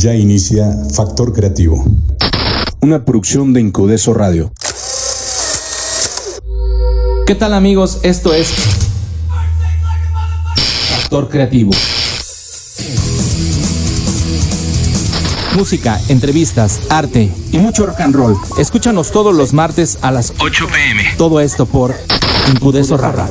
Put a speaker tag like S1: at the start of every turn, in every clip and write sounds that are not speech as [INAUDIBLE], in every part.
S1: Ya inicia Factor Creativo.
S2: Una producción de Incudeso Radio.
S3: ¿Qué tal amigos? Esto es Factor Creativo. Música, entrevistas, arte y mucho rock and roll. Escúchanos todos los martes a las
S2: 8 pm.
S3: Todo esto por Incudeso Radio.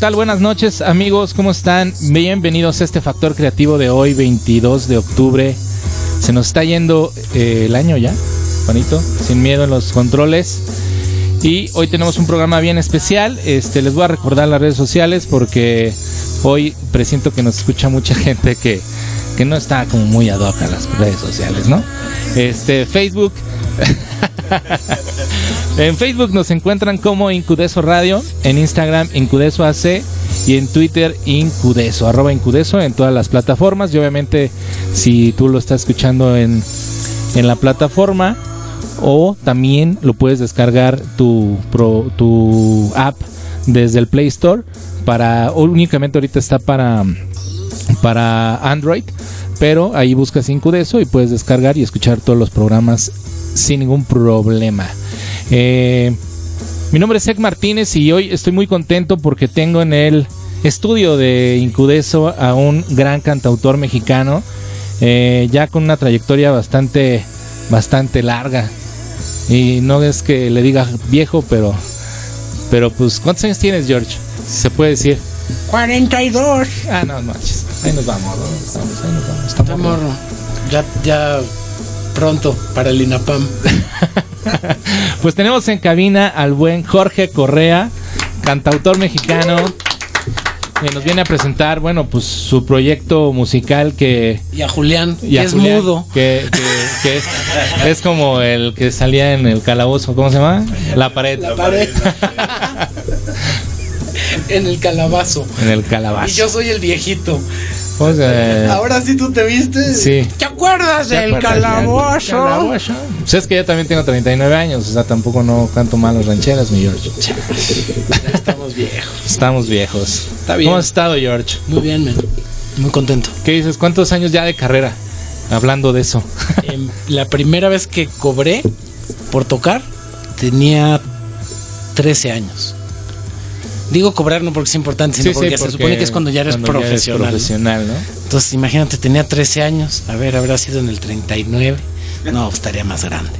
S3: Tal? Buenas noches amigos, ¿cómo están? Bienvenidos a este Factor Creativo de hoy, 22 de octubre. Se nos está yendo eh, el año ya, Juanito, sin miedo en los controles. Y hoy tenemos un programa bien especial. Este, les voy a recordar las redes sociales porque hoy presiento que nos escucha mucha [LAUGHS] gente que, que no está como muy ad hoc las redes sociales, ¿no? Este, Facebook. [LAUGHS] en Facebook nos encuentran como Incudeso Radio, en Instagram Incudeso AC y en Twitter Incudeso, arroba Incudeso en todas las plataformas. Y obviamente si tú lo estás escuchando en, en la plataforma o también lo puedes descargar tu, pro, tu app desde el Play Store para únicamente ahorita está para para Android pero ahí buscas Incudeso y puedes descargar y escuchar todos los programas sin ningún problema. Eh, mi nombre es Ek Martínez y hoy estoy muy contento porque tengo en el estudio de Incudeso a un gran cantautor mexicano, eh, ya con una trayectoria bastante, bastante larga. Y no es que le diga viejo, pero, pero pues, ¿cuántos años tienes, George? Si se puede decir.
S4: 42.
S3: Ah, no, manches. Ahí nos vamos, ¿no? Estamos, ahí nos vamos.
S4: Está morro. Ya, ya pronto para el INAPAM. [LAUGHS] [LAUGHS]
S3: pues tenemos en cabina al buen Jorge Correa, cantautor mexicano, que nos viene a presentar, bueno, pues su proyecto musical que...
S4: Y a Julián,
S3: y a
S4: que es mudo.
S3: Que, que- que es, es como el que salía en el calabozo, ¿cómo se llama? La pared.
S4: La pared. [LAUGHS] en el calabazo.
S3: En el calabazo.
S4: Y yo soy el viejito.
S3: O sea,
S4: Ahora sí tú te viste.
S3: Sí.
S4: ¿Te acuerdas
S3: ¿te
S4: del calabozo?
S3: Calabozo. Pues es que yo también tengo 39 años, o sea, tampoco no canto mal las rancheras, mi George.
S4: Estamos viejos.
S3: Estamos viejos.
S4: Está bien.
S3: ¿Cómo has estado, George?
S4: Muy bien, men. Muy contento.
S3: ¿Qué dices? ¿Cuántos años ya de carrera? Hablando de eso. [LAUGHS]
S4: Em, la primera vez que cobré por tocar tenía 13 años. Digo cobrar no porque es importante, sino
S3: Sí, sí,
S4: porque, se supone que es cuando ya eres
S3: cuando ya eres
S4: profesional. Entonces, imagínate, tenía 13 años. A ver, habrá sido en el 39. No, estaría más grande.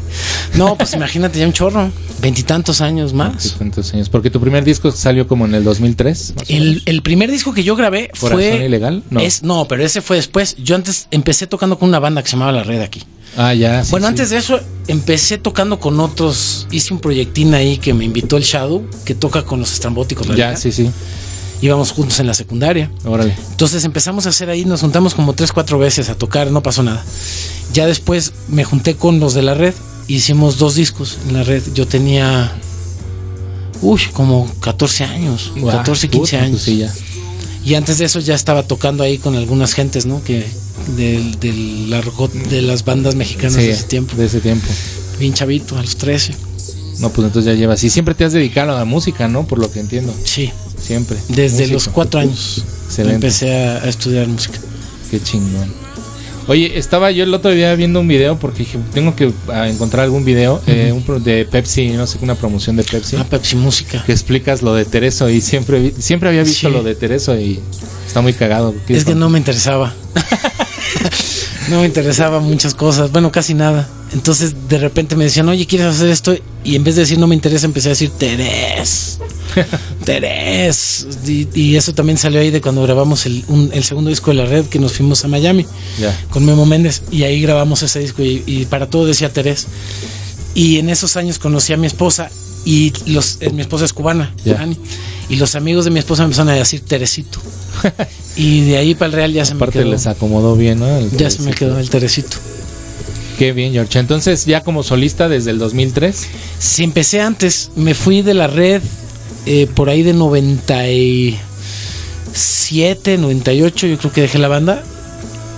S4: No, pues imagínate, ya un chorro. Veintitantos años más.
S3: ¿Cuántos años? Porque tu primer disco salió como en el 2003. más o
S4: El, el primer disco que yo grabé
S3: ¿Corazón
S4: fue.
S3: ilegal? No.
S4: Es, no, pero ese fue después. Yo antes empecé tocando con una banda que se llamaba La Red aquí.
S3: Ah, ya. sí,
S4: bueno,
S3: sí.
S4: antes de eso empecé tocando con otros. Hice un proyectín ahí que me invitó el Shadow, que toca con los estrambóticos.
S3: Ya, sí, sí.
S4: Íbamos juntos en la secundaria.
S3: Órale.
S4: Entonces empezamos a hacer ahí, nos juntamos como tres, cuatro veces a tocar, no pasó nada. Ya después me junté con los de la red, hicimos dos discos en la red. Yo tenía, uy, como 14 años,
S3: Guau,
S4: 14, 15
S3: puta,
S4: años.
S3: pues sí, ya.
S4: Y antes de eso ya estaba tocando ahí con algunas gentes, ¿no? Que del, del argot de las bandas mexicanas
S3: Sí,
S4: de ese tiempo.
S3: De ese tiempo.
S4: Bien chavito, a los 13.
S3: No, pues entonces ya llevas. Y siempre te has dedicado a la música, ¿no? Por lo que entiendo.
S4: Sí,
S3: Siempre.
S4: desde
S3: Músico.
S4: los cuatro años
S3: Excelente.
S4: empecé a, a estudiar música.
S3: Qué chingón. Oye, estaba yo el otro día viendo un video porque dije, tengo que ah, encontrar algún video eh, un de Pepsi, no sé, una promoción de Pepsi.
S4: Ah, Pepsi Música.
S3: que explicas lo de Tereso y siempre siempre había visto
S4: Sí.
S3: lo de Tereso y está muy cagado.
S4: Es que no me interesaba. [LAUGHS] no me interesaba muchas cosas, bueno, casi nada. Entonces de repente me decían, oye, ¿quieres hacer esto? Y en vez de decir no me interesa, empecé a decir Terés. [LAUGHS] Terés. Y, y eso también salió ahí de cuando grabamos el, un- el segundo disco de la red, que nos fuimos a Miami con Memo Méndez. Y ahí grabamos ese disco y, y para todo decía Terés. Y en esos años conocí a mi esposa Y los, eh, mi esposa es cubana. Ani, y los amigos de mi esposa me empezaron a decir Teresito. [LAUGHS] y de ahí para el Real ya se me
S3: Aparte
S4: quedó.
S3: les acomodó bien, ¿no? El
S4: Ya se me quedó el Teresito.
S3: Qué bien, George. Entonces, ya como solista desde el 2003.
S4: Si empecé antes, me fui de la red eh, por ahí de 97, 98, yo creo que dejé la banda.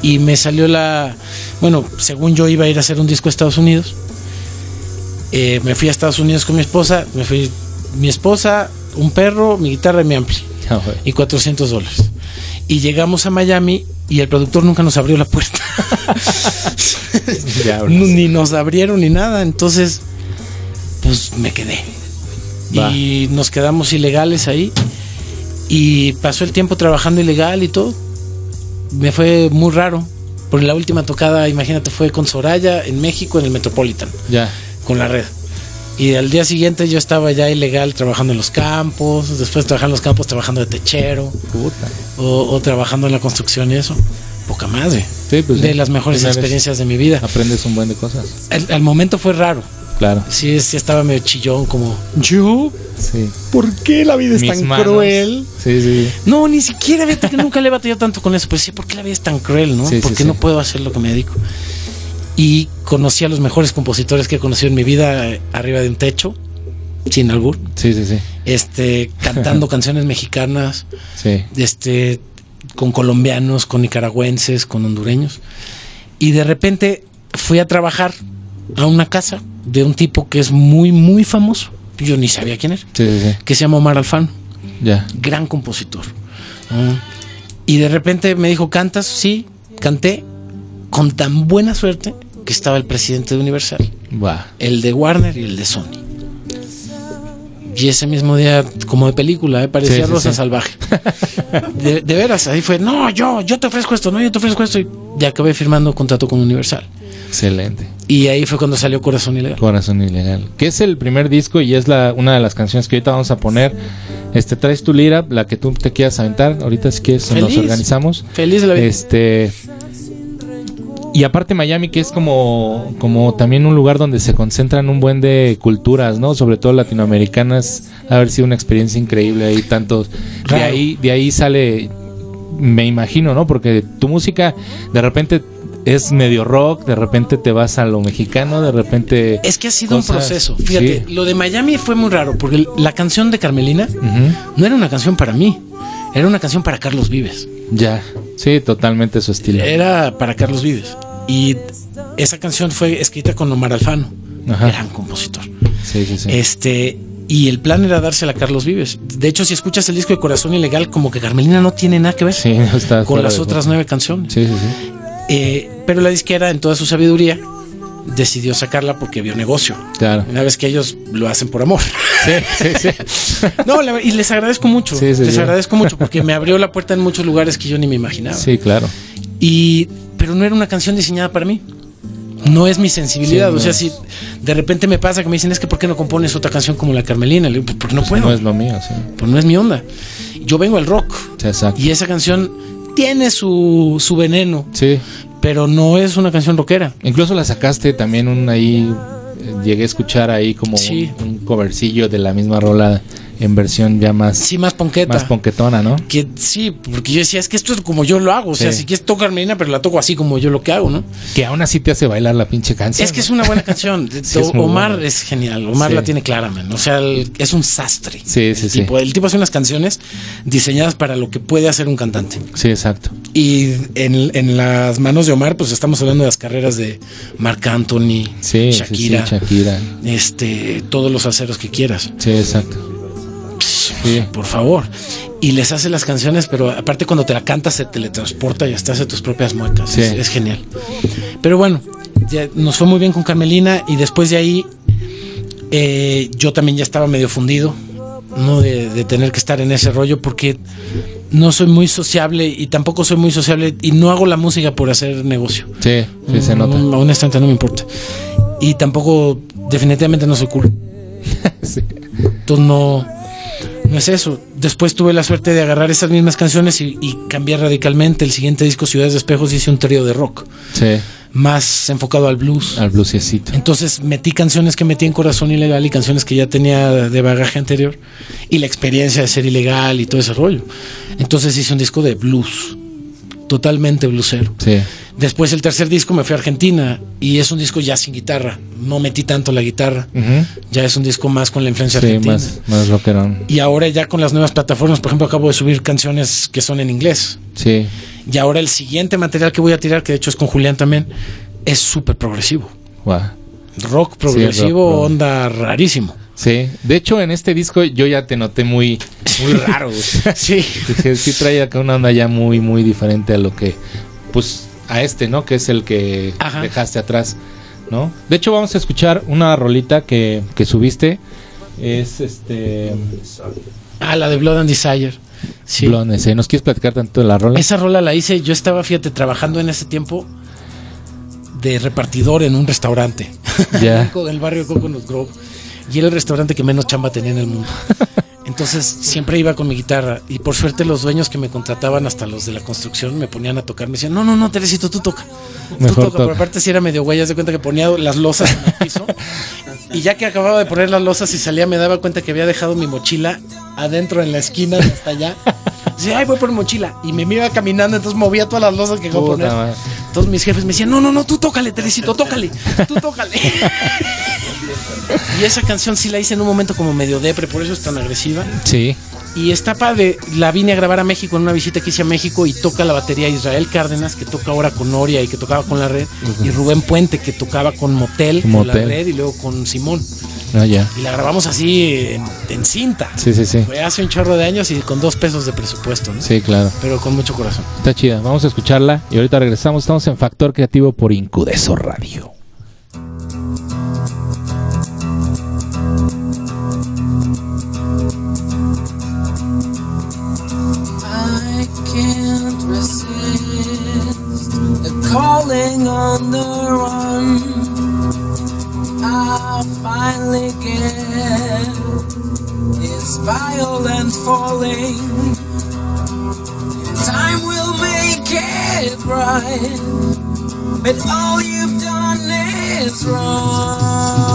S4: Y me salió la. Bueno, según yo iba a ir a hacer un disco a Estados Unidos. Eh, me fui a Estados Unidos con mi esposa. Me fui mi esposa, un perro, mi guitarra y mi ampli.
S3: Ah.
S4: Y 400 dólares. Y llegamos a Miami y el productor nunca nos abrió la puerta. [LAUGHS] Ni nos abrieron ni nada. Entonces, pues me quedé.
S3: Va.
S4: Y nos quedamos ilegales ahí. Y pasó el tiempo trabajando ilegal y todo. Me fue muy raro. Porque la última tocada, imagínate, fue con Soraya en México, en el Metropolitan,
S3: Ya.
S4: Con la red. Y al día siguiente yo estaba ya ilegal trabajando en los campos, después trabajando en los campos trabajando de techero,
S3: Puta.
S4: o, o trabajando en la construcción y eso. Poca madre.
S3: Sí, pues
S4: de
S3: sí.
S4: las mejores experiencias de mi vida.
S3: Aprendes un buen de cosas.
S4: Al, al momento fue raro.
S3: Claro.
S4: Sí, sí estaba medio chillón, como yo.
S3: Sí.
S4: ¿Por qué la vida es
S3: Mis
S4: tan
S3: manos.
S4: cruel?
S3: Sí, sí.
S4: No, ni siquiera, fíjate que nunca le he batallado tanto con eso. Pues sí, ¿por qué la vida es tan cruel, no?
S3: Sí, sí,
S4: ¿Por qué
S3: sí.
S4: no puedo hacer lo que me dedico? Y conocí a los mejores compositores que he conocido en mi vida eh, arriba de un techo, sin albur,
S3: Sí, sí, sí.
S4: este, cantando [LAUGHS] canciones mexicanas,
S3: Sí.
S4: este, con colombianos, con nicaragüenses, con hondureños. Y de repente fui a trabajar a una casa de un tipo que es muy, muy famoso. Yo ni sabía quién era.
S3: Sí, sí, sí.
S4: Que se llama Omar Alfano.
S3: Ya.
S4: Gran compositor. Mm. Y de repente me dijo, ¿cantas? Sí, canté. Con tan buena suerte que estaba el presidente de Universal, el de Warner y el de Sony. Y ese mismo día, como de película, ¿eh? parecía
S3: Sí,
S4: Rosa
S3: sí.
S4: Salvaje. [LAUGHS] De, de veras, ahí fue, no, yo, yo te ofrezco esto, no, yo te ofrezco esto. Y ya acabé firmando contrato con Universal.
S3: Excelente.
S4: Y ahí fue cuando salió Corazón Ilegal.
S3: Corazón ilegal. Que es el primer disco y es la una de las canciones que ahorita vamos a poner. Este, traes tu lira, la que tú te quieras aventar. Ahorita si quieres nos organizamos.
S4: Feliz de la vida.
S3: Este. Y aparte Miami, que es como, como también un lugar donde se concentran un buen de culturas, ¿no? Sobre todo latinoamericanas. Ha haber sido una experiencia increíble ahí, tantos. De
S4: Claro.
S3: ahí, de ahí sale, me imagino, ¿no? Porque tu música de repente es medio rock, de repente te vas a lo mexicano, de repente.
S4: Es que ha sido un proceso. Fíjate,
S3: Sí.
S4: lo de Miami fue muy raro, porque la canción de Carmelina no era una canción para mí, era una canción para Carlos Vives.
S3: Ya, sí, totalmente su estilo.
S4: Era para Carlos Vives. Y esa canción fue escrita con Omar Alfano,
S3: Ajá.
S4: gran compositor.
S3: Sí, sí, sí.
S4: Este, y el plan era dársela a Carlos Vives. De hecho, si escuchas el disco de Corazón Ilegal, como que Carmelina no tiene nada que ver
S3: Sí, no [LAUGHS] está
S4: con las otras nueve canciones.
S3: Sí, sí, sí.
S4: Eh, pero la disquera, en toda su sabiduría, decidió sacarla porque vio negocio.
S3: Claro.
S4: Una vez que ellos lo hacen por amor.
S3: Sí, sí, sí. [LAUGHS]
S4: No, la- y les agradezco mucho.
S3: Sí, sí,
S4: les
S3: sí.
S4: agradezco mucho porque me abrió la puerta en muchos lugares que yo ni me imaginaba.
S3: Sí, claro.
S4: Y, pero no era una canción diseñada para mí. No es mi sensibilidad. O sea,
S3: es.
S4: si de repente me pasa que me dicen, es que ¿por qué no compones otra canción como la Carmelina? Le digo, "Pues porque no puedo.
S3: No es lo mío, sí.
S4: Pues no es mi onda. Yo vengo al rock.
S3: Exacto.
S4: Y esa canción tiene su, su veneno,
S3: Sí.
S4: Pero no es una canción rockera.
S3: Incluso la sacaste también un ahí. eh, Llegué a escuchar ahí como
S4: Sí.
S3: un, un covercillo de la misma rola en versión ya más,
S4: Sí, más ponqueta.
S3: más ponquetona, ¿no?
S4: que sí, porque yo decía, es que esto es como yo lo hago. O sea,
S3: Sí.
S4: si quieres tocar Carmelina, pero la toco así como yo lo que hago, ¿no?
S3: Que aún así te hace bailar la pinche canción.
S4: Es que es una buena canción. [LAUGHS]
S3: Sí, es muy
S4: Omar
S3: buena.
S4: es genial. Omar
S3: Sí.
S4: la tiene clara, man. O sea, el- es un sastre.
S3: Sí, sí,
S4: el
S3: sí.
S4: Tipo, el tipo hace unas canciones diseñadas para lo que puede hacer un cantante.
S3: Sí, exacto.
S4: Y en, en las manos de Omar, pues estamos hablando de las carreras de Marc Anthony, Shakira,
S3: Shakira.
S4: este, todos los aceros que quieras.
S3: Sí, exacto. Sí.
S4: Por favor. Y les hace las canciones, pero aparte cuando te la cantas se teletransporta y hasta hace tus propias muecas.
S3: Sí.
S4: Es, es genial. Pero bueno, ya nos fue muy bien con Carmelina y después de ahí eh, yo también ya estaba medio fundido, ¿no? De, de tener que estar en ese rollo porque no soy muy sociable y tampoco soy muy sociable y no hago la música por hacer negocio.
S3: Sí, sí se nota.
S4: Mm, honestamente no me importa. Y tampoco, definitivamente no soy cool. [LAUGHS]
S3: Sí.
S4: Entonces no, no es eso. Después tuve la suerte de agarrar esas mismas canciones y, y cambiar radicalmente. El siguiente disco, Ciudades de Espejos, hice un trío de rock.
S3: Sí.
S4: más enfocado al blues.
S3: Al bluesecito.
S4: Entonces metí canciones que metí en Corazón Ilegal y canciones que ya tenía de bagaje anterior y la experiencia de ser ilegal y todo ese rollo. Entonces hice un disco de blues, totalmente bluesero.
S3: Sí.
S4: Después el tercer disco me fui a Argentina y es un disco ya sin guitarra. No metí tanto la guitarra. Ya es un disco más con la influencia
S3: Sí,
S4: argentina.
S3: más, más rockerón.
S4: Y ahora ya con las nuevas plataformas, por ejemplo, acabo de subir canciones que son en inglés.
S3: Sí.
S4: Y ahora el siguiente material que voy a tirar, que de hecho es con Julián también, es súper progresivo.
S3: Guau.
S4: Rock progresivo,
S3: rock.
S4: onda rarísimo.
S3: Sí. De hecho, en este disco yo ya te noté muy, muy raro. [LAUGHS]
S4: Sí.
S3: Sí, sí trae acá una onda ya muy, muy diferente a lo que, pues, a este, ¿no? Que es el que
S4: Ajá.
S3: dejaste atrás, ¿no? De hecho, vamos a escuchar una rolita que, que subiste. Es este...
S4: Ah, la de Blood and Desire. Sí.
S3: Blonde, ese. ¿Nos quieres platicar tanto de la rola?
S4: Esa rola la hice, yo estaba, fíjate, trabajando en ese tiempo de repartidor en un restaurante.
S3: Ya. [LAUGHS]
S4: en el barrio Coconut Grove. Y era el restaurante que menos chamba tenía en el mundo. [LAUGHS] Entonces siempre iba con mi guitarra y por suerte los dueños que me contrataban, hasta los de la construcción, me ponían a tocar. Me decían, no, no, no, Teresito, tú toca. Tú
S3: Mejor
S4: toca. Pero aparte si era medio güey, de cuenta que ponía las losas en el piso. [LAUGHS] y ya que acababa de poner las losas y salía, me daba cuenta que había dejado mi mochila adentro en la esquina hasta allá. Dice, ay, voy por mochila. Y me iba caminando, entonces movía todas las losas que iba a poner.
S3: madre.
S4: Todos mis jefes me decían, no, no, no, tú tócale, Teresito, tócale, tú tócale. [LAUGHS] y esa canción sí la hice en un momento como medio depre, por eso es tan agresiva.
S3: Sí.
S4: Y está padre, la vine a grabar a México en una visita que hice a México y toca la batería Israel Cárdenas, que toca ahora con Noria y que tocaba con la red, y Rubén Puente, que tocaba con Motel, con la red y luego con Simón.
S3: Ah, ya.
S4: Y la grabamos así en, en cinta.
S3: Sí, sí, sí.
S4: Fue hace un chorro de años y con dos pesos de presupuesto, ¿no?
S3: Sí, claro.
S4: Pero con mucho corazón.
S3: Está chida. Vamos a escucharla y ahorita regresamos. Estamos en Factor Creativo por Incudeso Radio.
S5: The calling on the run. I finally get this violent falling. Time will make it right, but all you've done is wrong.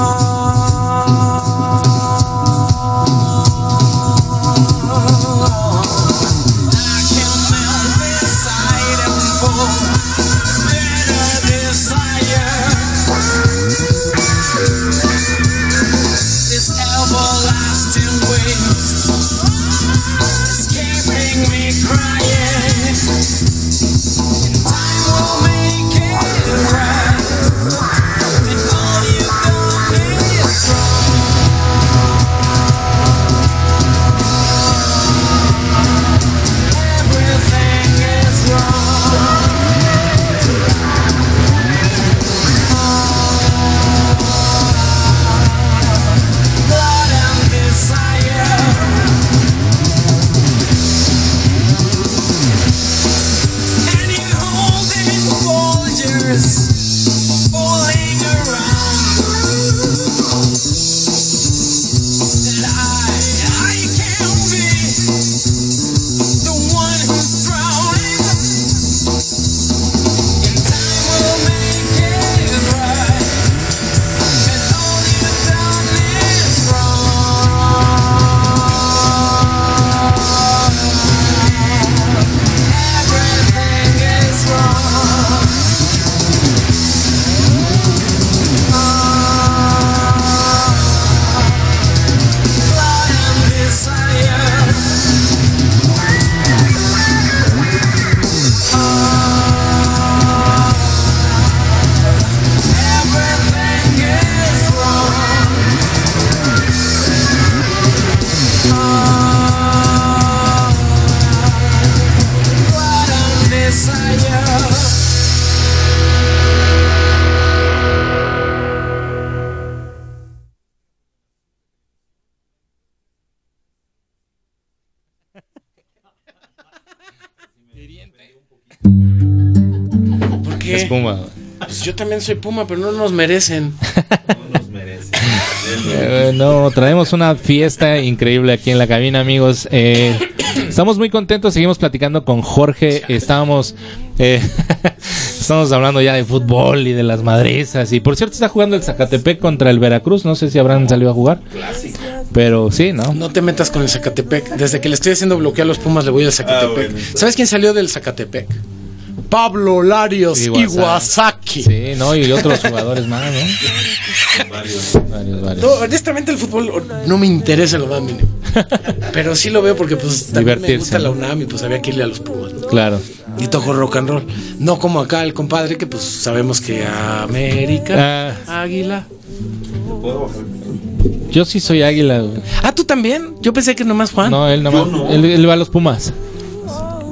S4: También soy Puma, pero no nos merecen. [LAUGHS]
S3: Eh, no, traemos una fiesta increíble aquí en la cabina, amigos. Eh, estamos muy contentos, seguimos platicando con Jorge. Estábamos Eh, [LAUGHS] estamos hablando ya de fútbol y de las madrizas. Y por cierto, está jugando el Zacatepec contra el Veracruz. No sé si habrán salido a jugar. Pero sí, ¿no?
S4: No te metas con el Zacatepec. Desde que le estoy haciendo bloquear a los Pumas, le voy al Zacatepec. ¿Sabes quién salió del Zacatepec? Pablo Larios
S3: Iwasaki. Sí, ¿no? Y otros jugadores más, ¿no? Varios, varios.
S4: No, honestamente el fútbol no me interesa lo más mínimo. Pero sí lo veo porque pues también me gusta la
S3: ¿no?
S4: UNAM y pues había que irle a los Pumas. ¿no?
S3: Claro.
S4: Y toco rock and roll. No como acá el compadre que pues sabemos que América, Águila.
S3: Yo sí soy águila. güey.
S4: Ah, tú también. Yo pensé que nomás Juan.
S3: No, él nomás. Él, él va a los Pumas.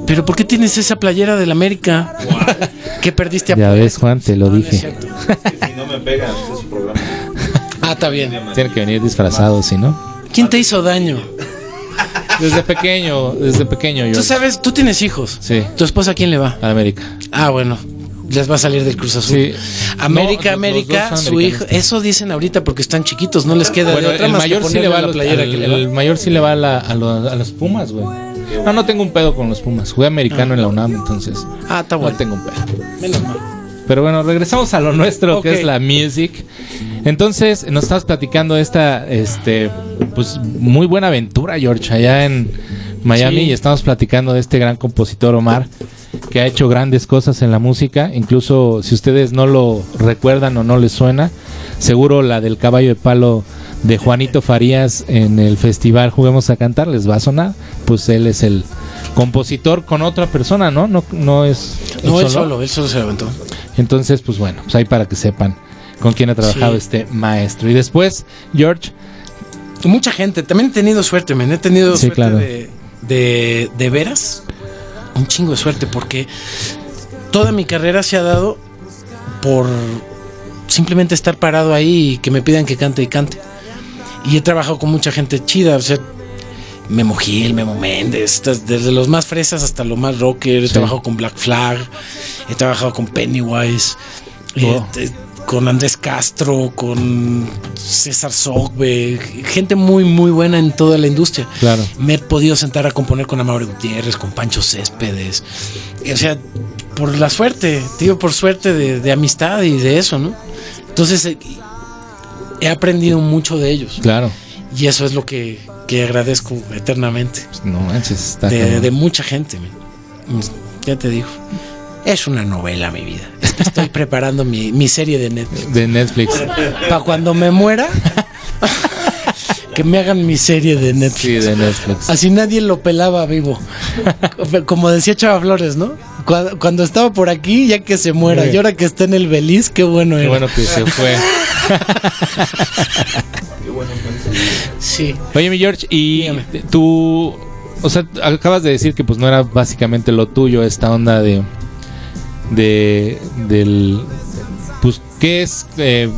S4: Pero ¿por qué tienes esa playera del América? ¿Qué perdiste a
S3: Ya ves, Juan, te lo
S4: No, no es
S3: dije.
S4: cierto.
S6: Si no me pegan, es su programa.
S4: Ah, está bien.
S3: Tiene que venir disfrazado, ¿sí, no?
S4: ¿Quién te hizo daño?
S3: Desde pequeño, desde pequeño yo.
S4: Tú sabes, tú tienes hijos.
S3: Sí.
S4: ¿Tu esposa a quién le va?
S3: A América.
S4: Ah, bueno. Les va a salir del Cruz Azul.
S3: Sí.
S4: América,
S3: No,
S4: América, su hijo. Eso dicen ahorita porque están chiquitos, no les queda
S3: Bueno,
S4: de otra
S3: el
S4: más que
S3: mayor sí le va a
S4: la playera
S3: al-
S4: que le
S3: el
S4: va.
S3: mayor sí le va a, la- a los, a los Pumas, güey. No, no tengo un pedo con los Pumas. Jugué americano en la UNAM, entonces
S4: Ah, está
S3: no
S4: bueno.
S3: tengo un pedo.
S4: Menos mal.
S3: Pero bueno, regresamos a lo nuestro, que es la music. Entonces, nos estabas platicando esta, este, pues, muy buena aventura, George, allá en Miami.
S4: Sí.
S3: Y estamos platicando de este gran compositor Omar, que ha hecho grandes cosas en la música. Incluso, si ustedes no lo recuerdan o no les suena, seguro la del caballo de palo de Juanito Farías en el festival Juguemos a Cantar les va a sonar. Pues él es el compositor con otra persona, ¿no? No, no es.
S4: No, él solo, él solo se levantó.
S3: Entonces, pues bueno, pues ahí para que sepan con quién ha trabajado
S4: Sí.
S3: este maestro. Y después, George,
S4: Mucha gente. También he tenido suerte, men. He tenido
S3: Sí,
S4: suerte
S3: claro.
S4: de, de, de veras. Un chingo de suerte porque toda mi carrera se ha dado por simplemente estar parado ahí y que me pidan que cante y cante. Y he trabajado con mucha gente chida, o sea, Memo Gil, Memo Méndez, desde los más fresas hasta los más rocker. He
S3: Sí.
S4: trabajado con Black Flag, he trabajado con Pennywise, eh, con Andrés Castro, con César Sogbe, gente muy, muy buena en toda la industria.
S3: claro,
S4: Me he podido sentar a componer con Amaury Gutiérrez, con Pancho Céspedes. O sea, por la suerte, tío, por suerte de, de amistad y de eso, ¿no? Entonces, eh, he aprendido mucho de ellos.
S3: claro.
S4: Y eso es lo que, que agradezco eternamente.
S3: No manches, está
S4: De, de mucha gente. man. Ya te digo. Es una novela, mi vida. Estoy [LAUGHS] preparando mi, mi serie de Netflix.
S3: de Netflix.
S4: Para cuando me muera, [LAUGHS] que me hagan mi serie de Netflix.
S3: Sí, de Netflix.
S4: Así nadie lo pelaba vivo. [LAUGHS] Como decía Chava Flores, ¿no? Cuando, cuando estaba por aquí, ya que se muera.
S3: Sí.
S4: Y ahora que está en el Beliz, qué bueno
S3: Qué
S4: era.
S3: bueno que se fue.
S4: Sí.
S3: Oye, mi George, y
S4: Dígame.
S3: tú, o sea, acabas de decir que pues no era básicamente lo tuyo esta onda de, de, del, pues, ¿qué es eh,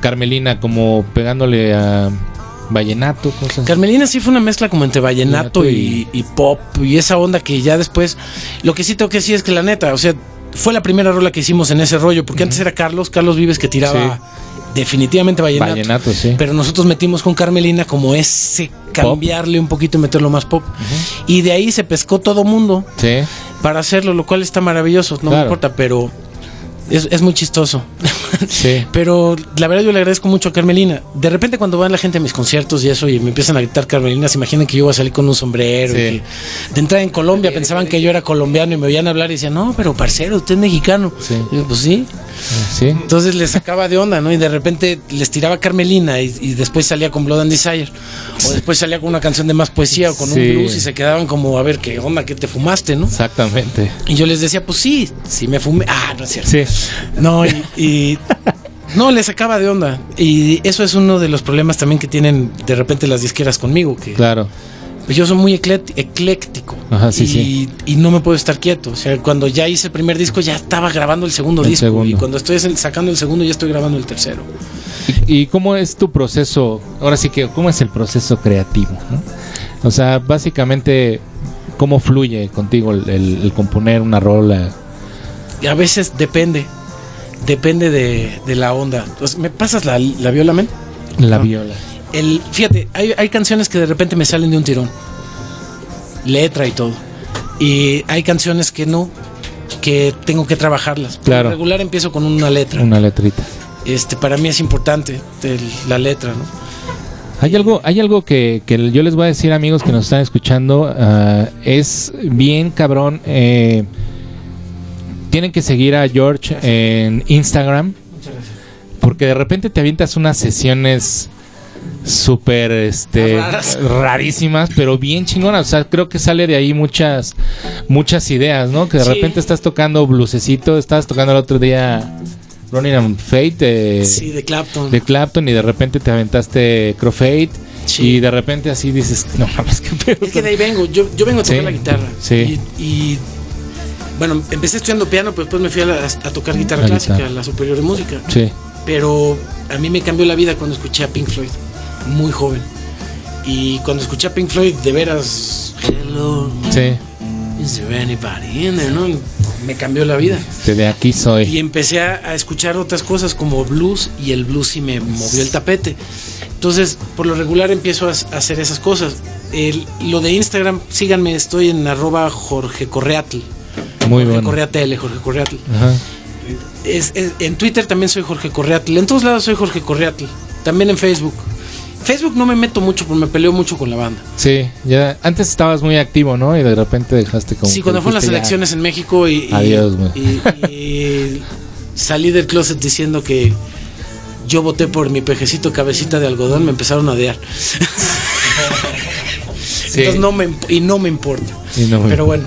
S3: Carmelina? Como pegándole a vallenato, cosas.
S4: Carmelina sí fue una mezcla como entre vallenato
S3: Vallenato
S4: y, y pop y esa onda que ya después. Lo que sí tengo que decir es que la neta, o sea, fue la primera rola que hicimos en ese rollo, porque antes era Carlos, Carlos Vives que tiraba definitivamente vallenato.
S3: Vallenato, sí.
S4: Pero nosotros metimos con Carmelina como ese cambiarle un poquito y meterlo más pop. Y de ahí se pescó todo mundo
S3: Sí,
S4: para hacerlo, lo cual está maravilloso, no me importa, pero es, es muy chistoso.
S3: sí. [LAUGHS]
S4: Pero la verdad yo le agradezco mucho a Carmelina. De repente cuando van la gente a mis conciertos y eso y me empiezan a gritar Carmelina, se imaginan que yo voy a salir con un sombrero. y que de entrada en Colombia pensaban que yo era colombiano y me oían hablar y decían, no, pero parcero, usted es mexicano.
S3: Sí.
S4: Y yo, pues sí.
S3: Sí.
S4: Entonces les sacaba de onda, ¿no? Y de repente les tiraba Carmelina y, y después salía con Blood and Desire. O después salía con una canción de más poesía o con un blues y se quedaban como, a ver, ¿qué onda? ¿Qué te fumaste, no?
S3: Exactamente.
S4: Y yo les decía, pues sí, sí me fumé. Ah, no es cierto.
S3: Sí.
S4: No, y, y- no, les sacaba de onda. Y eso es uno de los problemas también que tienen de repente las disqueras conmigo, que
S3: Claro.
S4: pues yo soy muy ecléctico
S3: Ajá, sí,
S4: y,
S3: sí.
S4: y no me puedo estar quieto. O sea, cuando ya hice el primer disco ya estaba grabando el segundo
S3: El
S4: disco
S3: segundo.
S4: y cuando estoy sacando el segundo ya estoy grabando el tercero.
S3: ¿Y, y cómo es tu proceso? Ahora sí que, ¿cómo es el proceso creativo? no? O sea, básicamente, ¿cómo fluye contigo el, el- el componer una rola?
S4: A veces depende, depende de, de la onda. Entonces, ¿Me pasas la, la viola, men?
S3: La
S4: No.
S3: viola.
S4: El, fíjate, hay, hay canciones que de repente me salen de un tirón. Letra y todo. Y hay canciones que no. que tengo que trabajarlas. Por
S3: Claro.
S4: lo regular empiezo con una letra.
S3: Una letrita.
S4: Este, para mí es importante el- la letra, ¿no?
S3: Hay algo, hay algo que, que yo les voy a decir, amigos que nos están escuchando. ah, es bien cabrón. eh, tienen que seguir a George en Instagram. Porque de repente te avientas unas sesiones súper este,
S4: Raras.
S3: rarísimas, pero bien chingonas. O sea, creo que sale de ahí muchas, muchas ideas, ¿no? Que de
S4: Sí.
S3: repente estás tocando blusecito, estabas tocando el otro día Running on Fate.
S4: Sí, de Clapton.
S3: de Clapton y de repente te aventaste Crossfade
S4: Sí.
S3: y de repente así dices, no mames, qué pedo.
S4: Es que de ahí vengo, yo, yo vengo a tocar la guitarra.
S3: sí.
S4: Y, y, bueno, empecé estudiando piano, pero después me fui a, la- a tocar guitarra
S3: La
S4: clásica,
S3: guitarra.
S4: a la superior de música.
S3: Sí,
S4: Pero a mí me cambió la vida cuando escuché a Pink Floyd, muy joven. Y cuando escuché a Pink Floyd, de veras, hello,
S3: sí,
S4: is there anybody in there? ¿no? Me cambió la vida.
S3: este, de aquí
S4: Y
S3: soy.
S4: empecé a, a escuchar otras cosas como blues y el blues sí me movió el tapete. Entonces, por lo regular empiezo a, a hacer esas cosas. El- lo de Instagram, síganme, estoy en arroba Jorge Correatl.
S3: Muy
S4: Jorge
S3: bueno.
S4: Correa TL, Jorge Correatl.
S3: Ajá.
S4: Es- es- en Twitter también soy Jorge Correatl. En todos lados soy Jorge Correatl. También en Facebook. Facebook no me meto mucho porque me peleo mucho con la banda.
S3: Sí, ya antes estabas muy activo, ¿no? Y de repente dejaste como
S4: sí, cuando fueron las
S3: ya,
S4: elecciones en México y, y-
S3: Adiós,
S4: y- y salí del closet diciendo que yo voté por mi pejecito cabecita de algodón, me empezaron a odiar. [LAUGHS]
S3: Sí.
S4: Entonces no me y no me importa.
S3: Y no me-
S4: Pero bueno.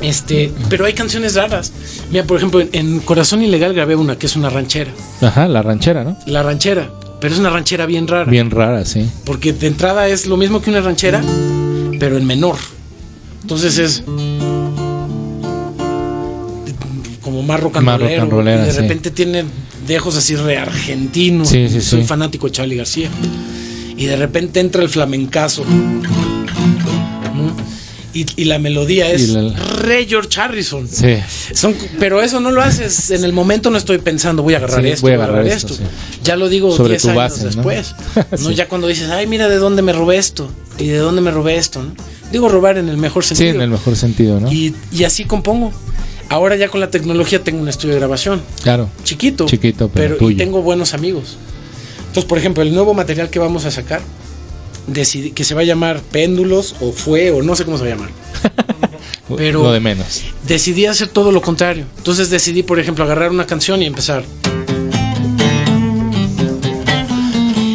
S4: Este, pero hay canciones raras. Mira, por ejemplo, en, en Corazón Ilegal grabé una que es una ranchera.
S3: Ajá, la ranchera, ¿no?
S4: La ranchera, pero es una ranchera bien rara.
S3: Bien rara, sí.
S4: Porque de entrada es lo mismo que una ranchera, pero en menor. Entonces es como más rock and
S3: Más rock and
S4: rollero,
S3: rollera,
S4: y de
S3: sí.
S4: repente tiene dejos así re argentinos.
S3: Sí, sí,
S4: Soy fanático de Charlie García. Y de repente entra el flamencazo. Y, y la melodía es
S3: la-
S4: re George Harrison.
S3: Sí.
S4: Son, pero eso no lo haces en el momento, no estoy pensando, voy a agarrar
S3: Sí,
S4: esto,
S3: voy a agarrar esto, sí.
S4: Ya lo digo
S3: Sobre
S4: 10
S3: tu
S4: años después. [LAUGHS] ¿no?
S3: Sí.
S4: Ya cuando dices, ay, mira de dónde me robé esto y de dónde me robé esto. ¿no? Digo robar en el mejor
S3: Sí,
S4: sentido.
S3: en el mejor sentido, ¿no?
S4: y, y así compongo. Ahora ya con la tecnología tengo un estudio de grabación,
S3: Claro.
S4: chiquito,
S3: Chiquito, pero
S4: y tengo buenos amigos. Entonces, por ejemplo, el nuevo material que vamos a sacar, que se va a llamar Péndulos o Fue o no sé cómo se va a llamar. [LAUGHS] pero-
S3: Lo de menos.
S4: decidí hacer todo lo contrario. Entonces decidí, por ejemplo, agarrar una canción y empezar.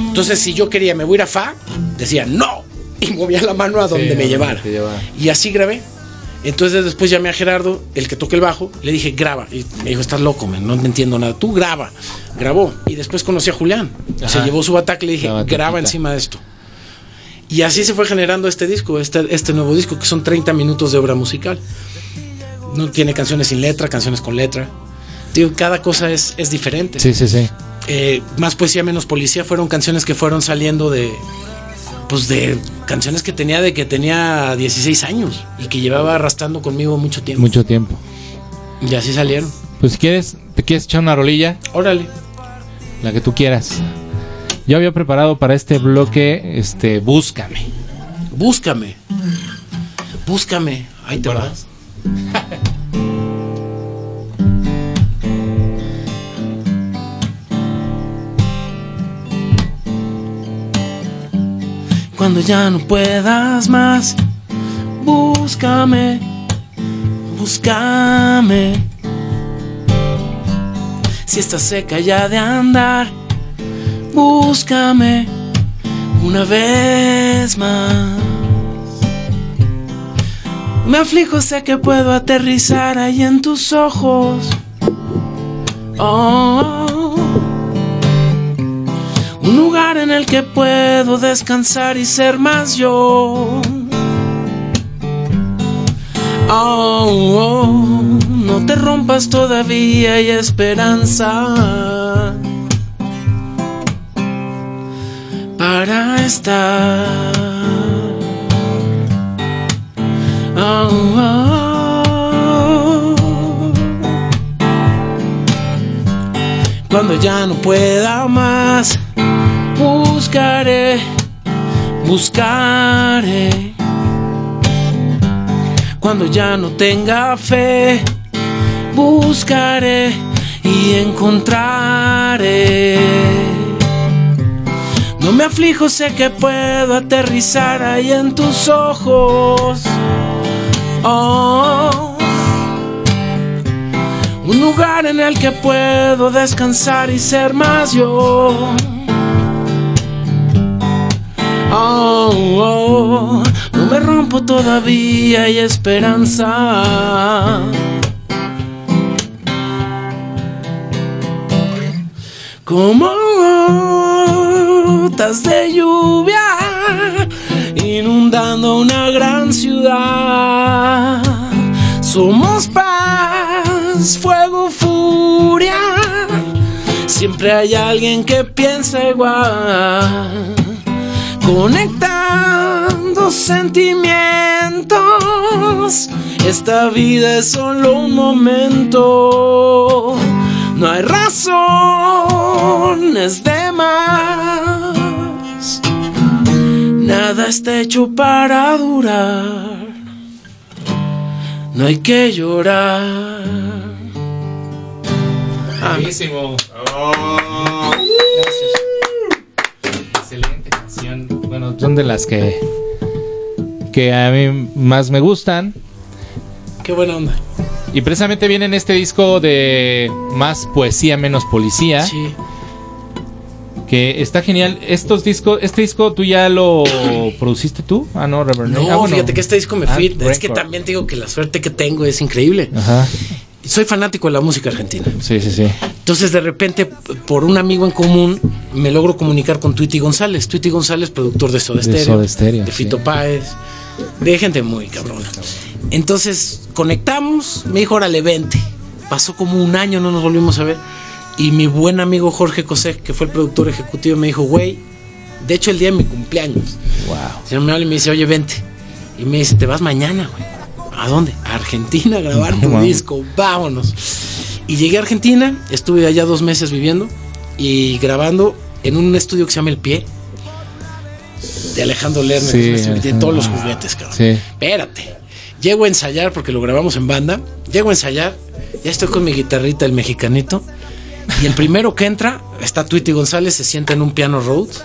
S4: Entonces, si yo quería, me voy a ir a Fa, decía no. Y movía la mano a donde
S3: Sí,
S4: me llevara.
S3: te.
S4: Y así grabé. Entonces después llamé a Gerardo, el que toca el bajo, le dije, graba. Y me dijo, estás loco, man, no me entiendo nada. Tú graba. Grabó. Y después conocí a Julián. Se llevó su bataca y le dije, graba encima de esto. Y así se fue generando este disco, este, este nuevo disco, que son 30 minutos de obra musical. No tiene canciones sin letra, canciones con letra. Digo, cada cosa es, es diferente.
S3: Sí, sí, sí.
S4: Eh, más poesía, menos policía fueron canciones que fueron saliendo de. Pues de canciones que tenía de que tenía 16 años y que llevaba arrastrando conmigo mucho tiempo.
S3: Mucho tiempo.
S4: Y así salieron.
S3: Pues si quieres, te quieres echar una rolilla,
S4: Órale.
S3: la que tú quieras. Yo había preparado para este bloque, este, búscame.
S4: Búscame. Búscame. Ahí te vas. Cuando ya no puedas más, búscame, búscame. Si estás seca ya de andar, búscame una vez más. Me aflijo, sé que puedo aterrizar ahí en tus ojos. Oh, un lugar en el que puedo descansar y ser más yo. Oh, oh, no te rompas todavía, hay esperanza para estar. Oh, oh. Cuando ya no pueda más, buscaré, buscaré. Cuando ya no tenga fe, buscaré y encontraré. No me aflijo, sé que puedo aterrizar ahí en tus ojos. Oh, un lugar en el que puedo descansar y ser más yo. Oh, oh, no me rompo todavía, hay esperanza. Como gotas de lluvia inundando una gran ciudad. Somos paz, fuego, furia. Siempre hay alguien que piensa igual conectando sentimientos. Esta vida es solo un momento. No hay razones de más. Nada está hecho para durar. No hay que llorar.
S3: Buenísimo. Excelente canción. Bueno, son de las que que a mí más me gustan.
S4: qué buena onda.
S3: Y precisamente viene en este disco de más poesía, menos policía.
S4: Sí.
S3: Que está genial. Estos discos, este disco tú ya lo produciste tú. Ah, no, Reverend.
S4: No,
S3: Ah, bueno.
S4: fíjate que este disco me
S3: Ah,
S4: fui. es que también digo que la suerte que tengo es increíble.
S3: Ajá.
S4: Soy fanático de la música argentina.
S3: Sí, sí, sí.
S4: Entonces, de repente, por un amigo en común, me logro comunicar con Tweety González. Tweety González, productor de Soda
S3: De
S4: Stereo, de
S3: sí.
S4: Fito Páez, de gente muy cabrona. Entonces, conectamos, me dijo, órale, vente. Pasó como un año, no nos volvimos a ver. Y mi buen amigo Jorge Cosé, que fue el productor ejecutivo, me dijo, güey, de hecho, el día de mi cumpleaños.
S3: Wow.
S4: El señor me habla y me dice, oye, vente. Y me dice, te vas mañana, güey. ¿A dónde? A Argentina a grabar [LAUGHS] tu disco. Vámonos. Y llegué a Argentina, estuve allá dos meses viviendo y grabando en un estudio que se llama El Pie. De Alejandro Lerner, estudio que tiene todos los juguetes, cabrón.
S3: Sí.
S4: Espérate. Llego a ensayar porque lo grabamos en banda. Llego a ensayar. Ya estoy con mi guitarrita, el mexicanito. Y el primero que entra está Tweety González, se sienta en un piano Rhodes.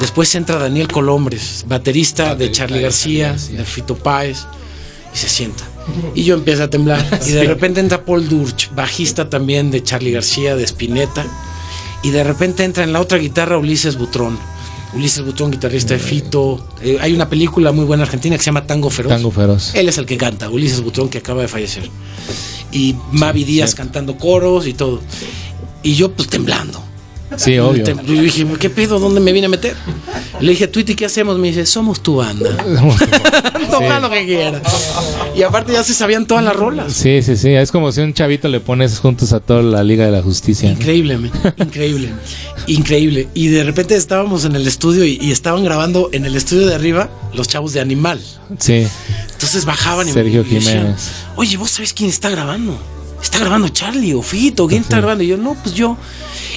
S4: Después entra Daniel Colombres, baterista de Charlie García, de Fito Páez, y se sienta. Y yo empiezo a temblar. [LAUGHS] Y de repente entra Paul Durch, bajista también de Charlie García, de Spinetta. Y de repente entra en la otra guitarra Ulises Butrón. Ulises Butrón, guitarrista de Fito. Eh, hay una película muy buena argentina que se llama Tango Feroz.
S3: Tango Feroz.
S4: Él es el que canta, Ulises Butrón, que acaba de fallecer. Y Mavi Díaz cantando coros y todo. Y yo, pues temblando.
S3: Sí, obvio.
S4: Yo dije, ¿qué pedo? ¿Dónde me vine a meter? Le dije, Tweety, ¿qué hacemos? Me dice, somos tu banda. [LAUGHS] [LAUGHS] Toma lo que quieras. Y aparte ya se sabían todas las rolas.
S3: Sí, sí, sí. Es como si un chavito le pones juntos a toda la Liga de la Justicia. ¿no?
S4: Increíble, men. increíble, increíble. Y de repente estábamos en el estudio y, y estaban grabando en el estudio de arriba los chavos de Animal.
S3: Sí.
S4: Entonces bajaban y
S3: Sergio
S4: y decían,
S3: Jiménez.
S4: Oye, ¿vos sabés quién está grabando? Está grabando Charlie o Fito, ¿quién está grabando? Y yo, no, pues yo.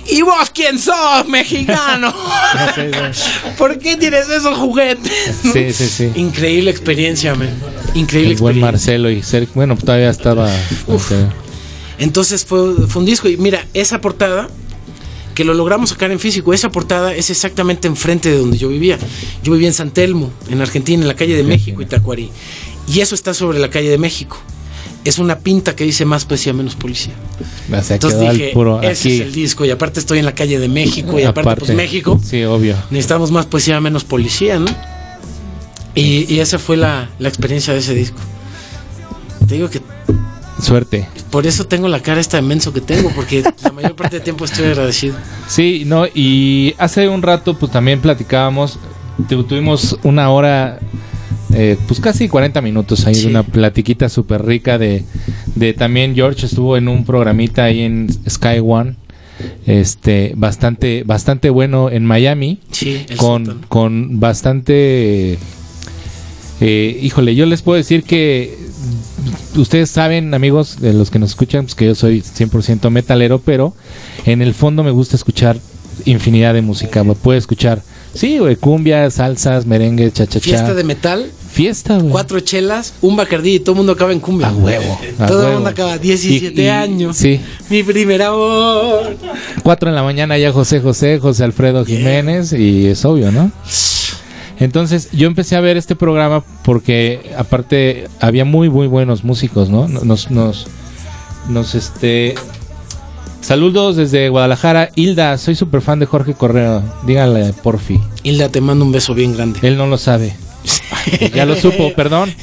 S4: ¿Y vos quién sos, mexicano? [LAUGHS] ¿Por qué tienes esos juguetes? no?
S3: Sí, sí, sí.
S4: Increíble experiencia, men. Increíble
S3: El buen
S4: experiencia.
S3: Marcelo y Sergio. Bueno, todavía estaba. este,
S4: Entonces fue, fue un disco. Y mira, esa portada, que lo logramos sacar en físico, esa portada es exactamente enfrente de donde yo vivía. Yo vivía en San Telmo, en Argentina, en la calle de México, Itacuarí. Y eso está sobre la calle de México. Es una pinta que dice más poesía, menos policía. Entonces dije,
S3: puro
S4: ese
S3: aquí.
S4: es el disco. Y aparte estoy en la calle de México. Y aparte, pues México.
S3: Sí, obvio.
S4: Necesitamos más poesía, menos policía, ¿no? Y, y esa fue la, la experiencia de ese disco. Te digo que
S3: Suerte.
S4: por eso tengo la cara esta de menso que tengo, porque la [LAUGHS] mayor parte del tiempo estoy agradecido.
S3: Sí, no, y hace un rato pues también platicábamos, tu- tuvimos una hora, eh, pues casi 40 minutos ahí
S4: Sí.
S3: de una platiquita súper rica de, de también George estuvo en un programita ahí en Sky One, este, bastante, bastante bueno en Miami,
S4: Sí,
S3: con, con bastante, eh, híjole, yo les puedo decir que ustedes saben, amigos, de los que nos escuchan, pues que yo soy 100% metalero, pero en el fondo me gusta escuchar infinidad de música. Puedo escuchar, sí, güey, cumbia, salsas, merengue, cha-cha-cha.
S4: Fiesta de metal,
S3: fiesta, güey.
S4: Cuatro chelas, un bacardí y todo el mundo acaba en cumbia.
S3: A huevo. a
S4: Todo el mundo acaba 17
S3: Y- y-
S4: años.
S3: Sí.
S4: Mi primer amor.
S3: Cuatro en la mañana ya José José, José Alfredo Jiménez y es obvio, ¿no? Entonces yo empecé a ver este programa porque aparte había muy muy buenos músicos, ¿no? Nos nos nos este saludos desde Guadalajara, Hilda, soy súper fan de Jorge Correa, dígale porfi,
S4: Hilda, te mando un beso bien grande.
S3: él no lo sabe. Ya lo supo, [LAUGHS] perdón.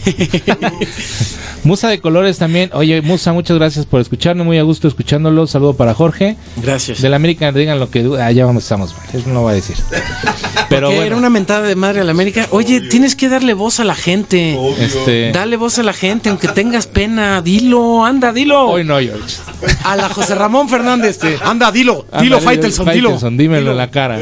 S3: Musa de Colores también. Oye, Musa, muchas gracias por escucharme. Muy a gusto escuchándolo. Saludo para Jorge.
S4: Gracias.
S3: Del América, digan lo que. Ah, ya vamos, estamos. mal. Eso no lo voy a decir. [LAUGHS] Pero bueno,
S4: era una mentada de madre a la América. Oye, tienes que darle voz a la gente.
S3: este.
S4: Dale voz a la gente, aunque tengas pena. Dilo, anda, dilo.
S3: Hoy no, George.
S4: A la José Ramón Fernández. Anda, dilo. Dilo, Faitelson, dilo.
S3: Faitelson, dímelo en la cara.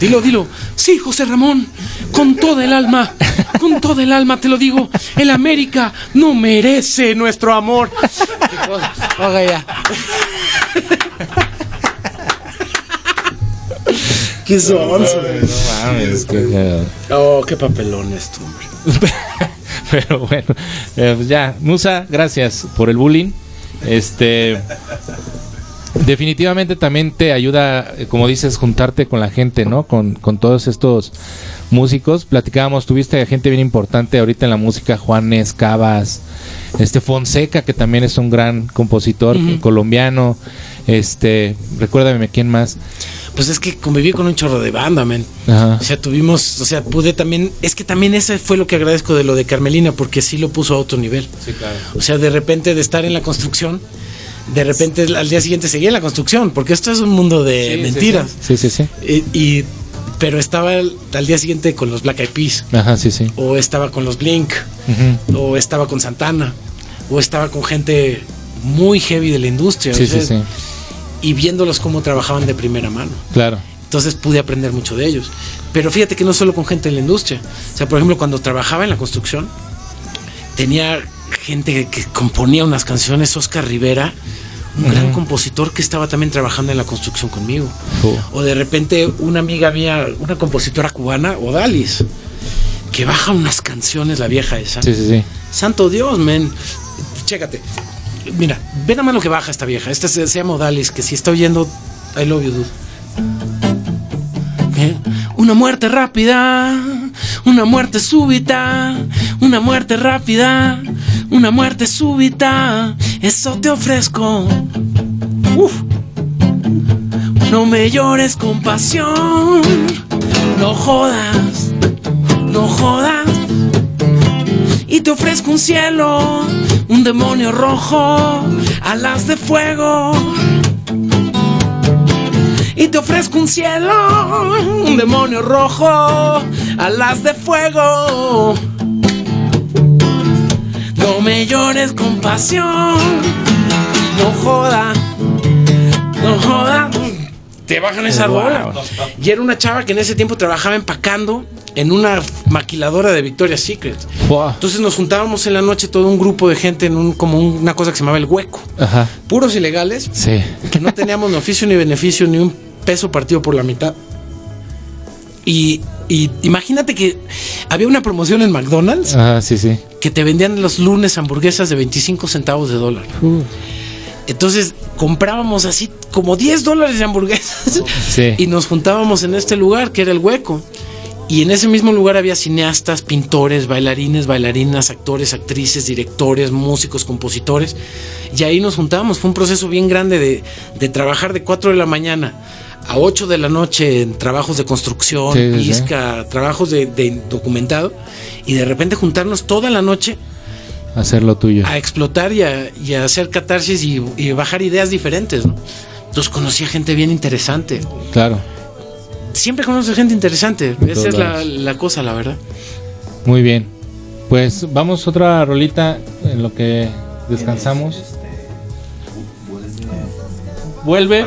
S4: Dilo, dilo. Sí, José Ramón, con toda el alma, con toda el alma te lo digo, el América no merece nuestro amor. Qué cosa. Oiga, ya. Qué sonso.
S3: No mames, qué cagado.
S4: Oh, qué papelón esto, hombre. [LAUGHS]
S3: Pero bueno, eh, pues ya, Musa, gracias por el bullying. Este definitivamente también te ayuda, eh, como dices, juntarte con la gente, ¿no? Con, con todos estos músicos. Platicábamos, tuviste gente bien importante ahorita en la música, Juanes, Cabas, este Fonseca, que también es un gran compositor colombiano. Este, recuérdame quién más.
S4: Pues es que conviví con un chorro de banda, men.
S3: Ajá.
S4: O sea, tuvimos, o sea, pude también, es que también ese fue lo que agradezco de lo de Carmelina, porque sí lo puso a otro nivel.
S3: Sí, claro.
S4: O sea, de repente de estar en la construcción, de repente al día siguiente seguía la construcción, porque esto es un mundo de mentiras.
S3: Sí, sí, sí.
S4: Y, y- pero estaba al, al día siguiente con los Black Eyed Peas,
S3: Ajá, sí, sí.
S4: o estaba con los Blink, o estaba con Santana, o estaba con gente muy heavy de la industria.
S3: Sí,
S4: o sea,
S3: sí, sí.
S4: Y viéndolos cómo trabajaban de primera mano.
S3: Claro.
S4: Entonces pude aprender mucho de ellos. Pero fíjate que no solo con gente de la industria. O sea, por ejemplo, cuando trabajaba en la construcción, tenía gente que, componía unas canciones, Oscar Rivera, un gran compositor que estaba también trabajando en la construcción conmigo. O de repente una amiga mía, una compositora cubana, Odalis, que baja unas canciones, la vieja esa.
S3: Sí, sí, sí.
S4: Santo Dios, men. Chécate. Mira, ve nada más lo que baja esta vieja. Esta se, se llama Odalis, que si está oyendo, I love you, dude. ¿Eh? Una muerte rápida, una muerte súbita, una muerte rápida, una muerte súbita. Eso te ofrezco. Uf. No me llores con pasión. No jodas, no jodas y te ofrezco un cielo, un demonio rojo, alas de fuego. Y te ofrezco un cielo, un demonio rojo, alas de fuego. No me llores con pasión, no joda, no joda. Te bajan esa
S3: Wow.
S4: rola. Y era una chava que en ese tiempo trabajaba empacando en una maquiladora de Victoria's Secret. Entonces nos juntábamos en la noche todo un grupo de gente en un como un- una cosa que se llamaba el hueco.
S3: Ajá.
S4: Puros ilegales,
S3: Sí.
S4: que no teníamos ni oficio ni beneficio ni un peso partido por la mitad. Y, y imagínate que había una promoción en McDonald's
S3: Ajá, sí, sí.
S4: que te vendían los lunes hamburguesas de 25 centavos de dólar. Entonces comprábamos así como 10 dólares de hamburguesas
S3: Sí.
S4: y nos juntábamos en este lugar que era el hueco. Y en ese mismo lugar había cineastas, pintores, bailarines, bailarinas, actores, actrices, directores, músicos, compositores. Y ahí nos juntábamos. Fue un proceso bien grande de, de trabajar de 4 de la mañana a 8 de la noche en trabajos de construcción,
S3: Sí,
S4: trabajos de, de documentado. Y de repente juntarnos toda la noche
S3: Hacer lo tuyo.
S4: a explotar y a, y a hacer catarsis y, y bajar ideas diferentes. ¿no? Entonces conocí a gente bien interesante.
S3: Claro.
S4: Siempre conoces gente interesante. Esa es la, la cosa, la verdad.
S3: Muy bien. Pues vamos otra rolita en lo que descansamos. Vuelve.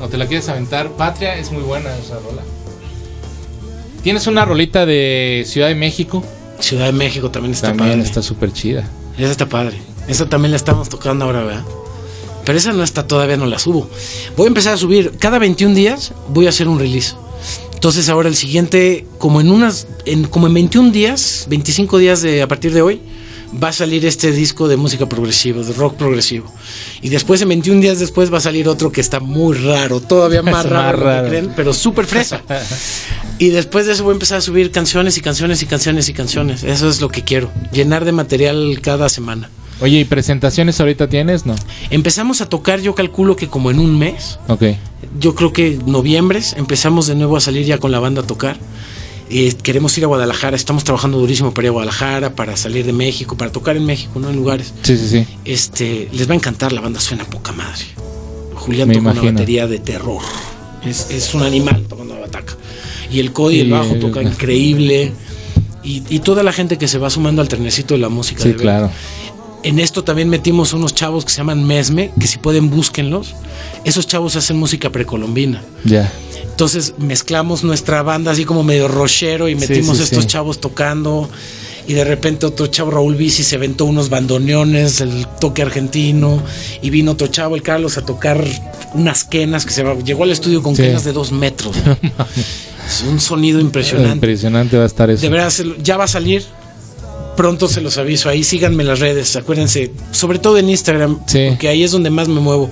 S3: ¿O te la quieres aventar? Patria es muy buena esa rola. ¿Tienes una rolita de Ciudad de México?
S4: Ciudad de México también está
S3: También
S4: padre.
S3: está súper chida.
S4: Esa está padre. Esa también la estamos tocando ahora, ¿verdad? Pero esa no está, todavía no la subo. Voy a empezar a subir. Cada 21 días voy a hacer un release. Entonces ahora el siguiente, como en unas, en, como en 21 días, 25 días de a partir de hoy, va a salir este disco de música progresiva, de rock progresivo. Y después, en 21 días después, va a salir otro que está muy raro, todavía más [LAUGHS] raro. creen, pero súper fresa. [LAUGHS] y después de eso voy a empezar a subir canciones y canciones y canciones y canciones. Eso es lo que quiero, llenar de material cada semana.
S3: Oye, ¿y presentaciones ahorita tienes? No.
S4: Empezamos a tocar, yo calculo que como en un mes,
S3: Ok.
S4: yo creo que noviembre empezamos de nuevo a salir ya con la banda a tocar. Eh, queremos ir a Guadalajara, estamos trabajando durísimo para ir a Guadalajara, para salir de México, para tocar en México, ¿no? En lugares.
S3: Sí, sí, sí.
S4: Este, les va a encantar, la banda suena poca madre. Julián
S3: Me
S4: toca una batería de terror. Es, es un animal tocando la bataca. Y el Cody, el bajo, toca increíble. Y, y toda la gente que se va sumando al trenecito de la música.
S3: Sí,
S4: de
S3: claro.
S4: En esto también metimos unos chavos que se llaman Mesme, que si pueden búsquenlos. Esos chavos hacen música precolombina.
S3: Ya.
S4: Entonces mezclamos nuestra banda así como medio rochero y metimos
S3: sí,
S4: estos
S3: sí.
S4: chavos tocando. Y de repente otro chavo, Raúl Bici, se aventó unos bandoneones, el toque argentino. Y vino otro chavo, el Carlos, a tocar unas quenas que se va- llegó al estudio con quenas de dos metros. [LAUGHS] es un sonido impresionante.
S3: Impresionante va a estar eso.
S4: De lo- ya va a salir. Pronto se los aviso. Ahí síganme en las redes. Acuérdense, sobre todo en Instagram,
S3: Sí.
S4: porque ahí es donde más me muevo.